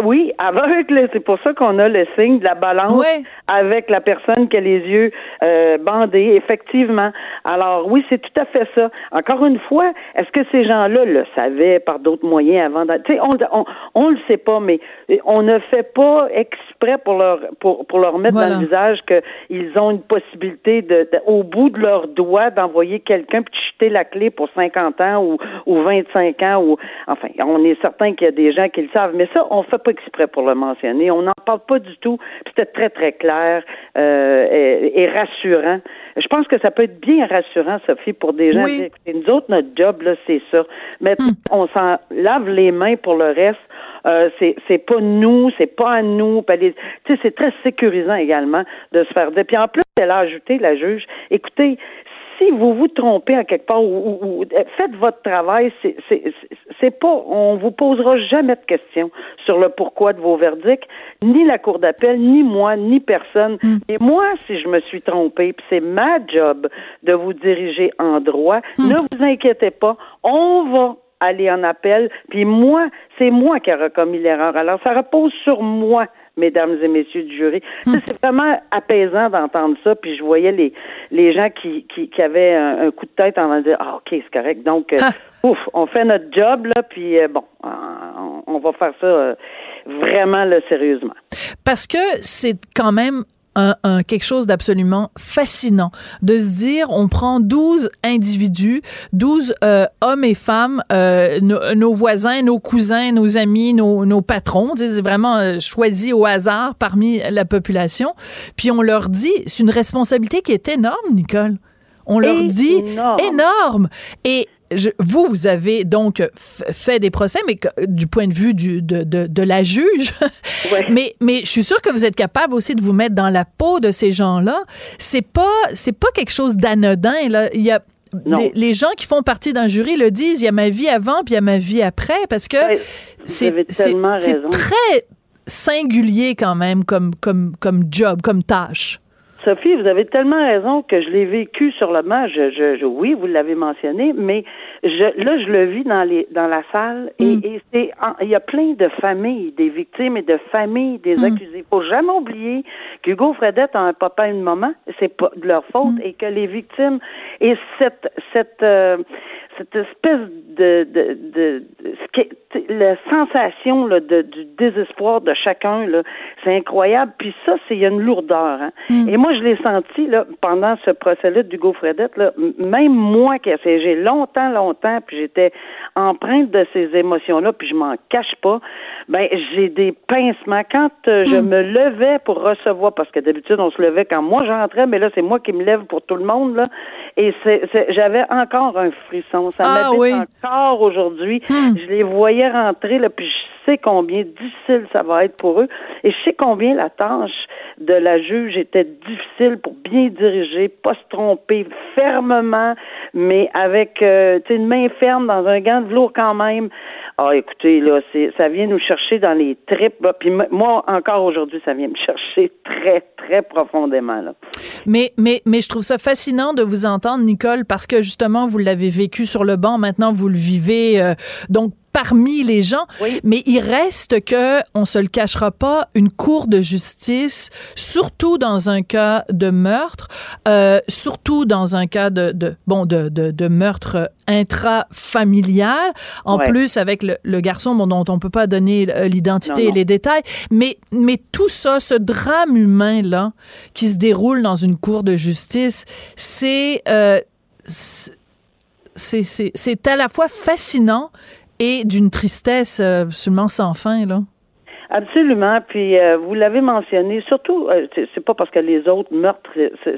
Oui, aveugle, c'est pour ça qu'on a le signe de la balance avec la personne qui a les yeux euh, bandés, effectivement. Alors oui, c'est tout à fait ça. Encore une fois, est-ce que ces gens-là le savaient par d'autres moyens avant de... Tu sais, on, on, on le sait pas, mais on ne fait pas exprès pour leur pour, pour leur mettre dans le visage qu'ils ont une possibilité de, au bout de leurs doigts d'envoyer quelqu'un puis de jeter la clé pour 50 ans ou, ou 25 ans ou enfin, on est certain qu'il y a des gens qui le savent, mais ça, on fait pas exprès pour le mentionner. On n'en parle pas du tout. C'était très, très clair euh, et, rassurant. Je pense que ça peut être bien rassurant, Sophie, pour des gens. Oui. Nous autres, notre job, là, c'est ça. Mais hmm. on s'en lave les mains pour le reste. Euh, c'est c'est pas nous, c'est pas à nous. Tu sais, c'est très sécurisant également de se faire dire. Puis en plus, elle a ajouté la juge. Écoutez, si vous vous trompez à quelque part ou, faites votre travail, c'est pas, on vous posera jamais de questions sur le pourquoi de vos verdicts, ni la cour d'appel, ni moi, ni personne. Hmm. Et moi, si je me suis trompée, puis c'est ma job de vous diriger en droit, hmm. ne vous inquiétez pas, on va aller en appel. Puis moi, c'est moi qui ai commis l'erreur. Alors, ça repose sur moi mesdames et messieurs du jury. Hmm. C'est vraiment apaisant d'entendre ça, puis je voyais les, les gens qui, qui, avaient un, coup de tête en disant Ah, OK, c'est correct. Donc, euh, ouf, on fait notre job, là, puis euh, bon, on, va faire ça euh, vraiment là, sérieusement. Parce que c'est quand même un, quelque chose d'absolument fascinant de se dire on prend 12 individus, 12 euh, hommes et femmes, euh, nos voisins, nos cousins, nos amis, nos, nos patrons, c'est vraiment euh, choisi au hasard parmi la population, puis on leur dit, c'est une responsabilité qui est énorme, Nicole. On leur dit énorme. Et vous, vous avez donc fait des procès, mais du point de vue du, de, de, de la juge. mais, mais je suis sûre que vous êtes capable aussi de vous mettre dans la peau de ces gens-là. C'est pas, c'est pas quelque chose d'anodin. Là. Il y a les gens qui font partie d'un jury le disent, il y a ma vie avant puis il y a ma vie après, parce que c'est très singulier quand même comme, comme, comme job, comme tâche. Sophie, vous avez tellement raison que je l'ai vécu sur le match. Je, oui, vous l'avez mentionné, mais je, là, je le vis dans les dans la salle et, mm. et c'est il y a plein de familles, des victimes et de familles des mm. accusés. Faut jamais oublier qu'Hugo Fredette a un papa et une maman, c'est pas de leur faute, mm. et que les victimes et cette cette euh, cette espèce de, de, de, la sensation là, de, du désespoir de chacun, là, c'est incroyable. Puis ça, c'est il y a une lourdeur. Hein? Mm. Et moi, je l'ai senti là, pendant ce procès-là d'Hugo Fredette. Là, même moi qui ai siégé longtemps, longtemps, puis j'étais empreinte de ces émotions-là, puis je m'en cache pas. Ben, j'ai des pincements quand euh, je mm. me levais pour recevoir, parce que d'habitude on se levait quand moi j'entrais, mais là c'est moi qui me lève pour tout le monde là. Et c'est, j'avais encore un frisson. Ça ah, m'habite encore aujourd'hui. Hmm. Je les voyais rentrer, là, puis je sais combien difficile ça va être pour eux. Et je sais combien la tâche de la juge était difficile pour bien diriger, pas se tromper fermement, mais avec euh, une main ferme dans un gant de velours quand même. Ah, écoutez, là, ça vient nous chercher dans les tripes. Puis moi, encore aujourd'hui, ça vient me chercher très, très profondément. Mais, mais, mais je trouve ça fascinant de vous entendre, Nicole, parce que justement, vous l'avez vécu sur le banc. Maintenant, vous le vivez. Euh, donc, parmi les gens. Mais il reste que, on se le cachera pas, une cour de justice, surtout dans un cas de meurtre, euh, surtout dans un cas de, de bon de, de, de, meurtre intrafamilial. En plus, avec le, le garçon bon, dont on peut pas donner euh, l'identité et les détails. Mais mais tout ça, ce drame humain là, qui se déroule dans une cour de justice, c'est euh, c'est à la fois fascinant et d'une tristesse euh, absolument sans fin, là. Absolument. Puis euh, vous l'avez mentionné, surtout, euh, c'est pas parce que les autres meurtres,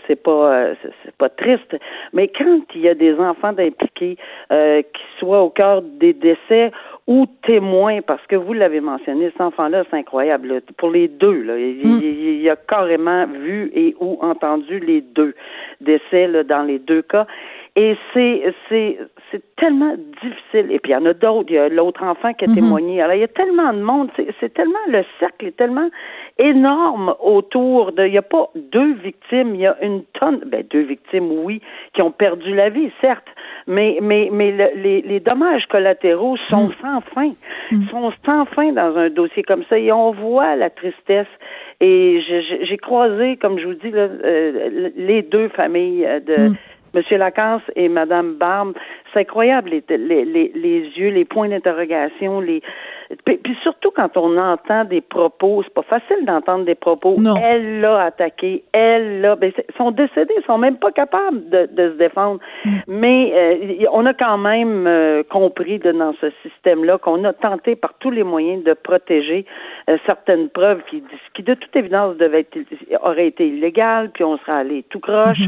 c'est pas c'est pas triste, mais quand il y a des enfants impliqués qui soient au cœur des décès ou témoins, parce que vous l'avez mentionné, cet enfant-là, c'est incroyable. Pour les deux, là, mm. il, a carrément vu et ou entendu les deux décès là, dans les deux cas. Et c'est c'est c'est tellement difficile. Et puis il y en a d'autres. Il y a l'autre enfant qui a mhm. témoigné. Alors il y a tellement de monde. C'est tellement le cercle est tellement énorme autour de. Il n'y a pas deux victimes. Il y a une tonne. Ben deux victimes, oui, qui ont perdu la vie, certes. mais mais mais les, les dommages collatéraux sont Mm. sans fin, sont sans fin dans un dossier comme ça, et on voit la tristesse. Et je- j'ai croisé, comme je vous dis, là, euh, les deux familles euh, de Mm. Monsieur Lacasse et Madame Barbe. C'est incroyable les, les, les, les yeux, les points d'interrogation, les puis, puis surtout quand on entend des propos, c'est pas facile d'entendre des propos. Non. Elle l'a attaqué, elle l'a. Ben, sont décédés, ils sont même pas capables de, de se défendre. Mais euh, on a quand même euh, compris de, dans ce système-là qu'on a tenté par tous les moyens de protéger euh, certaines preuves qui, qui de toute évidence devaient être, auraient été illégales, puis on serait allé tout croche.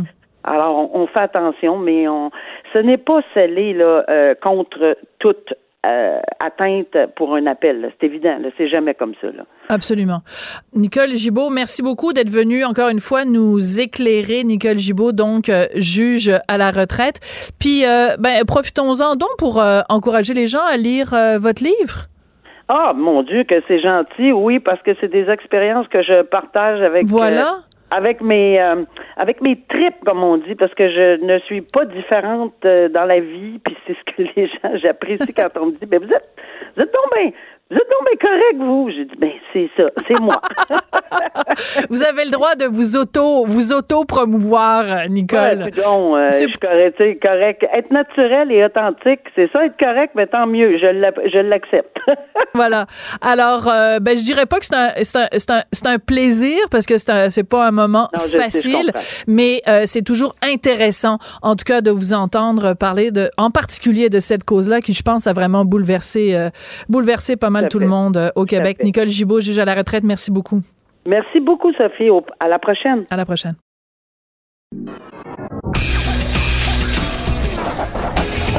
Alors, on, on fait attention, mais on, ce n'est pas scellé là, euh, contre toute euh, atteinte pour un appel. C'est évident, c'est jamais comme ça. Là. Absolument. Nicole Gibault, merci beaucoup d'être venue encore une fois nous éclairer. Nicole Gibault, donc euh, juge à la retraite. Puis, euh, ben, profitons-en donc pour euh, encourager les gens à lire euh, votre livre. Ah, mon Dieu, que c'est gentil, oui, parce que c'est des expériences que je partage avec Voilà. Avec mes euh, avec mes tripes, comme on dit, parce que je ne suis pas différente euh, dans la vie, puis c'est ce que les gens j'apprécie quand on me dit, ben vous êtes vous êtes bien vous êtes donc bien correct, vous. J'ai dit, ben c'est ça, c'est moi. Vous avez le droit de vous auto vous auto promouvoir, Ouais, Nicole. coudonc, euh, C'est- je suis correct. Être naturel et authentique, c'est ça, être correct, mais tant mieux, je l'accepte. Voilà. Alors, euh, ben, je dirais pas que c'est un, c'est un, un, un plaisir parce que c'est pas un moment Non, sais, facile, mais euh, c'est toujours intéressant, en tout cas, de vous entendre parler de, en particulier de cette cause-là qui, je pense, a vraiment bouleversé, euh, bouleversé pas mal Tout le monde euh, au Québec. Nicole Gibault, juge à la retraite, merci beaucoup. Merci beaucoup, Sophie. Au- à la prochaine. À la prochaine.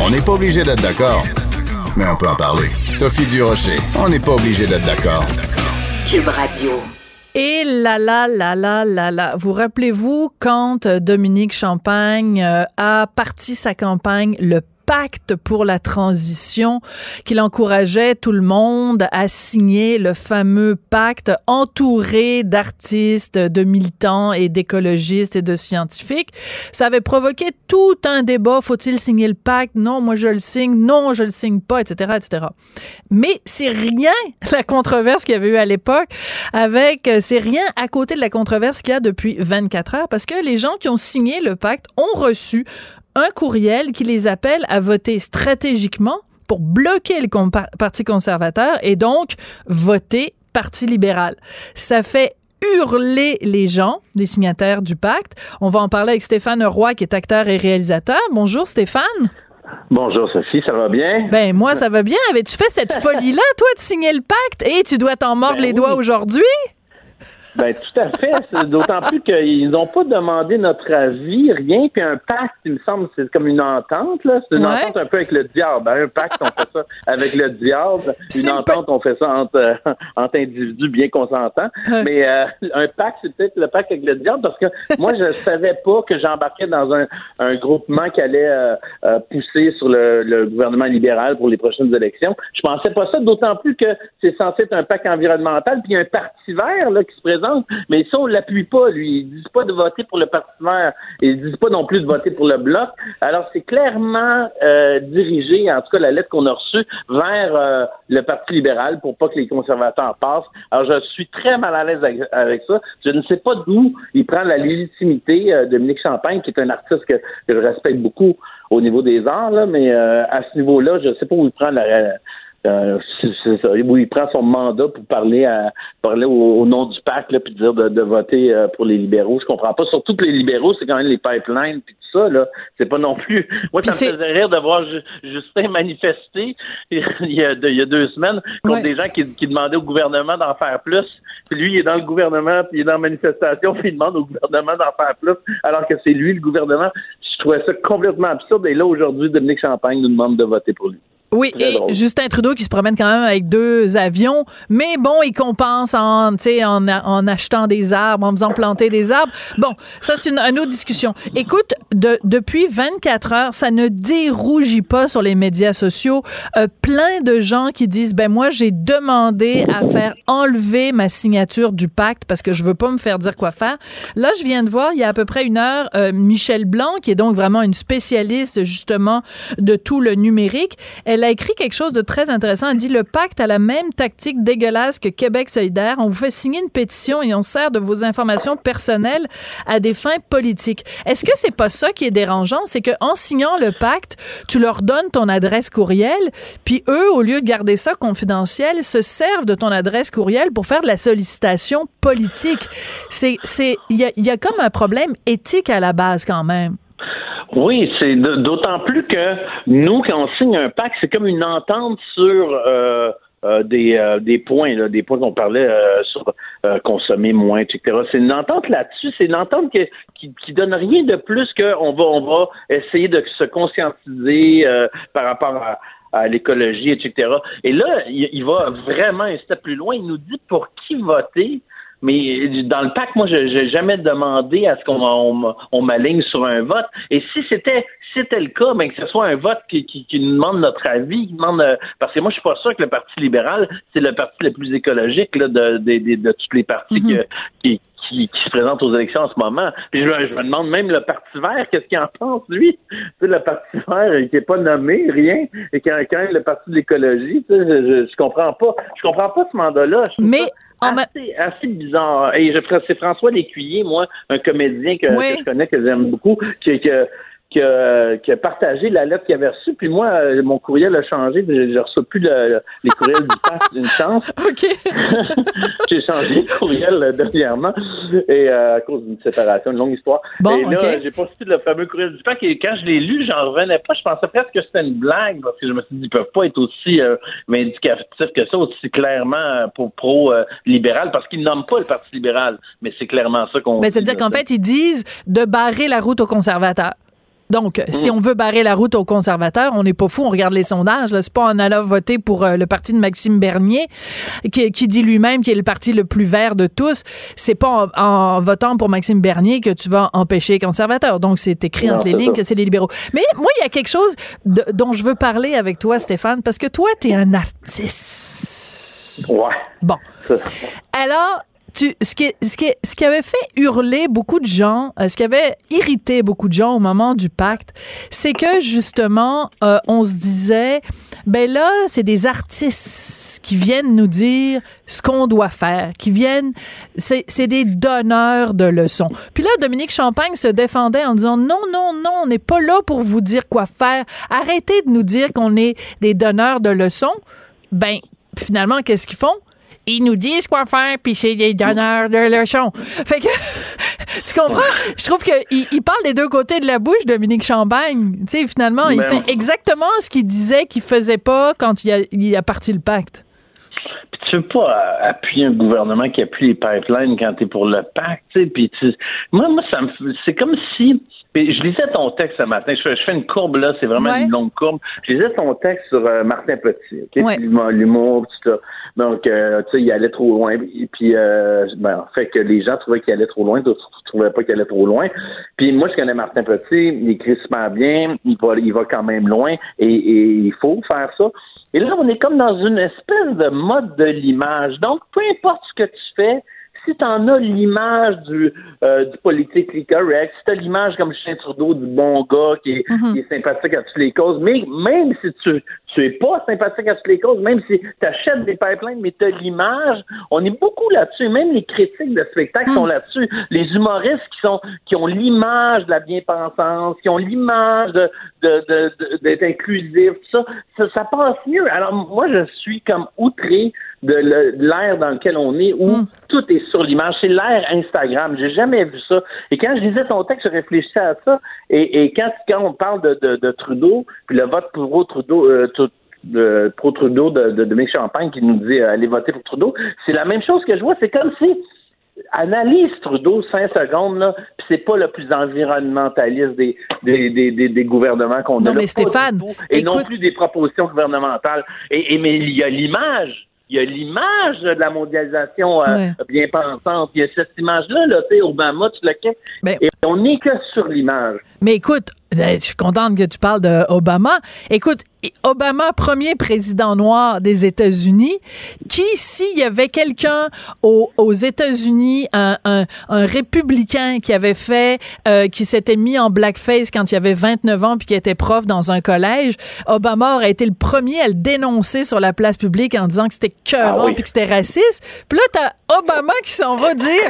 On n'est pas obligé d'être d'accord, mais on peut en parler. Sophie Durocher, on n'est pas obligé d'être d'accord. Cube Radio. Et là là là là là là, vous rappelez-vous quand euh, Dominique Champagne euh, a parti sa campagne le pacte pour la transition, qu'il encourageait tout le monde à signer le fameux pacte entouré d'artistes, de militants et d'écologistes et de scientifiques. Ça avait provoqué tout un débat. Faut-il signer le pacte? Non, moi je le signe. Non, je le signe pas, etc., etc. Mais c'est rien la controverse qu'il y avait eu à l'époque avec, euh, c'est rien à côté de la controverse qu'il y a depuis 24 heures parce que les gens qui ont signé le pacte ont reçu un courriel qui les appelle à voter stratégiquement pour bloquer le Parti conservateur et donc voter Parti libéral. Ça fait hurler les gens, les signataires du pacte. On va en parler avec Stéphane Roy, qui est acteur et réalisateur. Bonjour Stéphane. Bonjour Sophie, ça va bien? Ben moi ça va bien. Avais-tu fait cette folie-là, toi, de signer le pacte? Et tu dois t'en mordre Ben les doigts aujourd'hui? Ben tout à fait. D'autant plus qu'ils n'ont pas demandé notre avis, rien. Puis un pacte, il me semble, c'est comme une entente. là. C'est une Ouais. entente un peu avec le diable. hein. Un pacte, on fait ça avec le diable. Une entente, on fait ça entre, euh, entre individus bien consentants. Ouais. Mais euh, un pacte, c'est peut-être le pacte avec le diable parce que moi, je savais pas que j'embarquais dans un, un groupement qui allait euh, euh, pousser sur le, le gouvernement libéral pour les prochaines élections. Je pensais pas ça, d'autant plus que c'est censé être un pacte environnemental. Puis il y a un parti vert là, qui se présente, mais ça, on l'appuie pas, lui. Ils disent pas de voter pour le parti vert. Ils disent pas non plus de voter pour le bloc. Alors, c'est clairement euh, dirigé, en tout cas la lettre qu'on a reçue, vers euh, le Parti libéral pour pas que les conservateurs passent. Alors, je suis très mal à l'aise avec, ça. Je ne sais pas d'où il prend la légitimité, euh, Dominique Champagne, qui est un artiste que, je respecte beaucoup au niveau des arts, mais euh, à ce niveau-là, je ne sais pas où il prend la, euh, c'est- c'est ça, où il prend son mandat pour parler à parler au, au nom du PAC là, puis dire de, de voter euh, pour les libéraux. Je comprends pas. Surtout que les libéraux, c'est quand même les pipelines puis tout ça là. C'est pas non plus. Moi, Puis ça me faisait rire de voir Ju- Justin manifester il y a deux, il y a deux semaines contre Ouais. des gens qui, qui demandaient au gouvernement d'en faire plus. Puis lui, il est dans le gouvernement, puis il est dans la manifestation, puis il demande au gouvernement d'en faire plus, alors que c'est lui le gouvernement. Je trouvais ça complètement absurde. Et là, aujourd'hui, Dominique Champagne nous demande de voter pour lui. Oui, et Justin Trudeau qui se promène quand même avec deux avions, mais bon, il compense en, en, en achetant des arbres, en faisant planter des arbres. Bon, ça, c'est une, autre discussion. Écoute, de, depuis 24 heures, ça ne dérougit pas sur les médias sociaux. Euh, plein de gens qui disent, ben moi, j'ai demandé à faire enlever ma signature du pacte parce que je veux pas me faire dire quoi faire. Là, je viens de voir, il y a à peu près une heure, euh, Michel Blanc, qui est donc vraiment une spécialiste, justement, de tout le numérique, elle a écrit quelque chose de très intéressant. Elle dit le pacte a la même tactique dégueulasse que Québec solidaire. On vous fait signer une pétition et on sert de vos informations personnelles à des fins politiques. Est-ce que c'est pas ça qui est dérangeant, c'est que en signant le pacte, tu leur donnes ton adresse courriel, puis eux, au lieu de garder ça confidentiel, se servent de ton adresse courriel pour faire de la sollicitation politique. C'est, c'est, il y a comme un problème éthique à la base quand même. Oui, c'est d'autant plus que nous, quand on signe un pacte, c'est comme une entente sur euh, euh, des, euh, des points, là, des points qu'on parlait sur consommer moins, etc. C'est une entente là-dessus, c'est une entente qui, qui, donne rien de plus qu'on va on va essayer de se conscientiser par rapport à, à l'écologie, etc. Et là, il, va vraiment un step plus loin. Il nous dit pour qui voter. Mais dans le pacte, moi, je n'ai jamais demandé à ce qu'on on, m'aligne sur un vote. Et si c'était c'était le cas, ben, que ce soit un vote qui, qui, nous demande notre avis, qui demande euh, parce que moi, je suis pas sûr que le Parti libéral, c'est le parti le plus écologique là, de, de, de, de toutes les partis mm-hmm. qui, qui, se présentent aux élections en ce moment. Puis je, me demande même le Parti vert, qu'est-ce qu'il en pense, lui? Tu sais, le Parti vert qui n'est pas nommé, rien, et qui quand même le Parti de l'écologie, tu sais, je, je, comprends pas. Je comprends pas ce mandat-là. Mais assez, assez bizarre. Et c'est François Lécuyer, moi, un comédien que, je connais, que j'aime beaucoup, qui, qui, qui a, partagé la lettre qu'il avait reçue. Puis moi, euh, mon courriel a changé. Je ne reçois plus les courriels du PAC d'une chance. OK. J'ai changé le courriel euh, dernièrement et euh, à cause d'une séparation, une longue histoire. Bon, et là, j'ai pas reçu le fameux courriel du PAC. Et quand je l'ai lu, j'en revenais pas. Je pensais presque que c'était une blague parce que je me suis dit, ils peuvent pas être aussi vindicatifs que ça, aussi clairement pour pro-libéral parce qu'ils nomment pas le Parti libéral. Mais c'est clairement ça qu'on. Mais c'est-à-dire qu'en fait, ils disent de barrer la route aux conservateurs. Donc, si on veut barrer la route aux conservateurs, on n'est pas fou, on regarde les sondages. C'est pas en allant voter pour euh, le parti de Maxime Bernier, qui, dit lui-même qu'il est le parti le plus vert de tous. C'est pas en, votant pour Maxime Bernier que tu vas empêcher les conservateurs. Donc, c'est écrit entre les lignes que c'est les libéraux. Mais moi, il y a quelque chose dont je veux parler avec toi, Stéphane, parce que toi, tu es un artiste. Ouais. Bon. Alors, ce, qui, ce, qui, ce qui avait fait hurler beaucoup de gens, euh, ce qui avait irrité beaucoup de gens au moment du pacte, c'est que justement, euh, on se disait, ben là, c'est des artistes qui viennent nous dire ce qu'on doit faire, qui viennent, c'est des donneurs de leçons. Puis là, Dominique Champagne se défendait en disant, non, non, non, on n'est pas là pour vous dire quoi faire. Arrêtez de nous dire qu'on est des donneurs de leçons. Ben, finalement, qu'est-ce qu'ils font? Ils nous disent quoi faire, puis c'est des donneurs de leçons. Fait que, tu comprends? Je trouve qu'il il parle des deux côtés de la bouche, Dominique Champagne. Tu sais, finalement, il ben fait exactement ce qu'il disait qu'il faisait pas quand il a, il a parti le pacte. Puis tu veux pas appuyer un gouvernement qui appuie les pipelines quand t'es pour le pacte, tu sais, puis moi, moi, ça me, c'est comme si je lisais ton texte ce matin. Je fais, une courbe là, c'est vraiment une longue courbe. Je lisais ton texte sur euh, Martin Petit, okay? l'humour, tout ça. Donc, euh, tu sais, il allait trop loin. Et puis, euh, ben, en fait, que les gens trouvaient qu'il allait trop loin, d'autres ne trouvaient pas qu'il allait trop loin. Puis moi, je connais Martin Petit, il écrit super bien, il va, il va quand même loin, et, et il faut faire ça. Et là, on est comme dans une espèce de mode de l'image. Donc, peu importe ce que tu fais, si tu en as l'image du, euh, du politically correct, si tu as l'image comme Justin Trudeau du bon gars qui est, mm-hmm. qui est sympathique à toutes les causes, mais même si tu tu es pas sympathique à toutes les causes, même si tu achètes des pipelines, mais tu as l'image, on est beaucoup là-dessus, même les critiques de spectacle sont mm. là-dessus, les humoristes qui sont qui ont l'image de la bien-pensance, qui ont l'image de, de, d'être inclusif, ça, ça, ça passe mieux. Alors moi, je suis comme outré de l'ère dans lequel on est où mm. tout est sur l'image. C'est l'ère Instagram. J'ai jamais vu ça. Et quand je lisais ton texte, je réfléchissais à ça. Et, quand, quand on parle de, Trudeau, puis le vote pour Trudeau, euh, de, pro Trudeau de, de Dominique Champagne qui nous dit euh, allez voter pour Trudeau, c'est la même chose que je vois. C'est comme si analyse Trudeau cinq secondes, là, puis c'est pas le plus environnementaliste des, des, des, des, gouvernements qu'on a. Non, là, mais Stéphane, tout, et non plus des propositions gouvernementales. Et, et mais il y a l'image. Il y a l'image de la mondialisation euh, Ouais. bien pensante. Il y a cette image-là, là, tu sais, Obama, tu le sais. Ben- Et on n'est que sur l'image. Mais écoute, je suis contente que tu parles d'Obama. Écoute, Obama, premier président noir des États-Unis, qui, s'il y avait quelqu'un aux, aux États-Unis, un, un, un républicain qui avait fait, euh, qui s'était mis en blackface quand il avait 29 ans puis qui était prof dans un collège, Obama aurait été le premier à le dénoncer sur la place publique en disant que c'était cœurant Ah oui. puis que c'était raciste. Puis là, t'as Obama qui s'en va dire,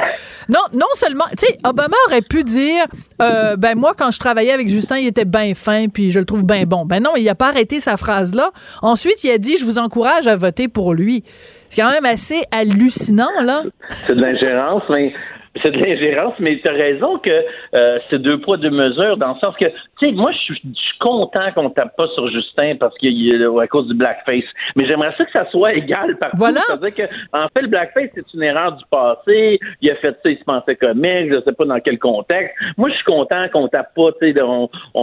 non, non seulement, tu sais, Obama aurait pu dire, euh, ben moi, quand je travaillais avec Justin, il était bien fin puis je le trouve bien bon. Ben non, il a pas arrêté sa phrase-là. Ensuite, il a dit, je vous encourage à voter pour lui. C'est quand même assez hallucinant, là. C'est de l'ingérence, mais c'est de l'ingérence, mais tu as raison que euh, c'est deux poids, deux mesures, dans le sens que, tu sais, moi, je suis je suis content qu'on tape pas sur Justin parce qu'il à cause du blackface. Mais j'aimerais ça que ça soit égal partout. Voilà. C'est-à-dire que, en fait, le blackface, c'est une erreur du passé. Il a fait ça, il se pensait comique, je sais pas dans quel contexte. Moi, je suis content qu'on tape pas, tu sais, on, on,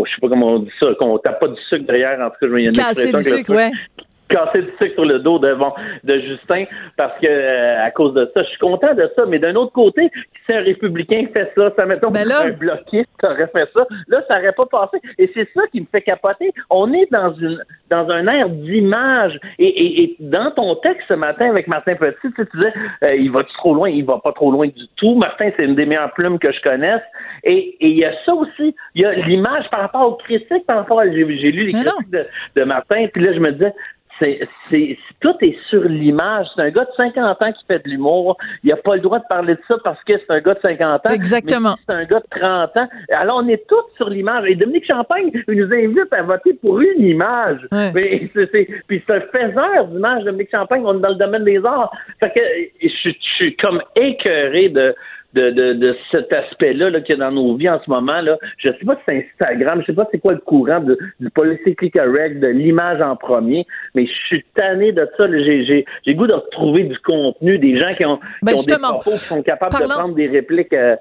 on- je sais pas comment on dit ça, qu'on tape pas du sucre derrière, en tout cas, a une Casser du sucre, ouais. Casser du sucre sur le dos de, bon, de Justin parce que euh, à cause de ça, je suis content de ça. Mais d'un autre côté, si un républicain fait ça, ça mettons Ben là- un bloquiste aurait fait ça, là, ça aurait pas passé. Et c'est ça qui me fait capoter. On est dans une dans un air d'image. Et, et, et dans ton texte ce matin avec Martin Petit, tu, sais, tu disais euh, il va trop loin, il va pas trop loin du tout. Martin, c'est une des meilleures plumes que je connaisse. Et il y a ça aussi. Il y a l'image par rapport aux critiques, par rapport à j'ai lu les critiques de, de Martin, puis là je me disais c'est, c'est, tout est sur l'image. C'est un gars de 50 ans qui fait de l'humour. Il n'a pas le droit de parler de ça parce que c'est un gars de 50 ans. Exactement. Mais c'est un gars de 30 ans. Alors, on est tous sur l'image. Et Dominique Champagne il nous invite à voter pour une image. Ouais. Mais c'est, c'est- puis c'est un faiseur d'image, Dominique Champagne. On est dans le domaine des arts. Fait que je, je suis comme écœuré de, de, de, de cet aspect-là là, qu'il y a dans nos vies en ce moment. Là. Je sais pas si c'est Instagram, je sais pas c'est quoi le courant de, du politically correct, de l'image en premier, mais je suis tanné de ça. J'ai, goût de retrouver du contenu, des gens qui ont, qui Ben, ont des propos, qui sont capables parlant- de prendre des répliques euh,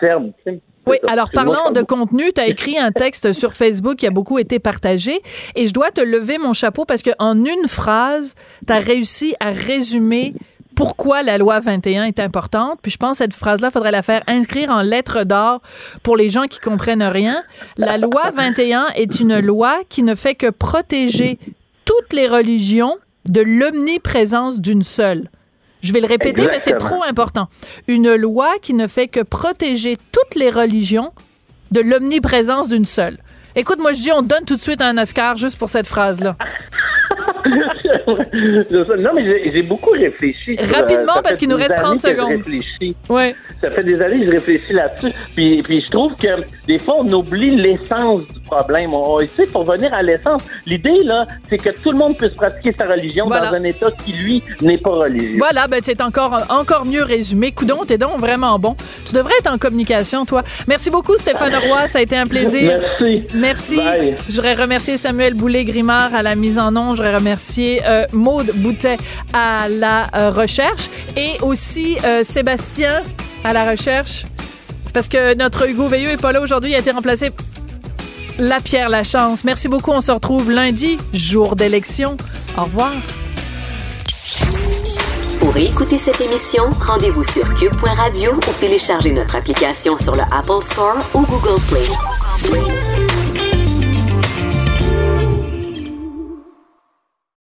tu sais. Oui, alors parlant de contenu, tu as écrit un texte sur Facebook qui a beaucoup été partagé et je dois te lever mon chapeau parce que en une phrase, tu as réussi à résumer pourquoi la loi 21 est importante. Puis je pense que cette phrase-là, il faudrait la faire inscrire en lettres d'or pour les gens qui comprennent rien. La loi 21 est une loi qui ne fait que protéger toutes les religions de l'omniprésence d'une seule. Je vais le répéter, mais c'est trop important. Une loi qui ne fait que protéger toutes les religions de l'omniprésence d'une seule. Écoute, moi, je dis, on donne tout de suite un Oscar juste pour cette phrase-là. non, mais j'ai, beaucoup réfléchi. Rapidement, euh, ça parce qu'il nous reste 30 années que je secondes. Ouais. Ça fait des années que je réfléchis là-dessus. Puis, puis je trouve que des fois, on oublie l'essence du problème. On, tu sais, pour venir à l'essence, l'idée, là, c'est que tout le monde puisse pratiquer sa religion Voilà. dans un État qui, lui, n'est pas religieux. Voilà, ben c'est encore, encore mieux résumé. Coudon, t'es donc vraiment bon. Tu devrais être en communication, toi. Merci beaucoup, Stéphane Roy. Ça a été un plaisir. Merci. Merci. Bye. Je voudrais remercier Samuel Boulay-Grimard à la mise en nom. Voudrais remercier euh, Maude Boutet à la euh, recherche et aussi euh, Sébastien à la recherche. Parce que notre Hugo Veilleux est pas là aujourd'hui. Il a été remplacé la Pierre Lachance. Merci beaucoup. On se retrouve lundi, jour d'élection. Au revoir. Pour écouter cette émission, rendez-vous sur cube.radio ou téléchargez notre application sur le Apple Store ou Google Play.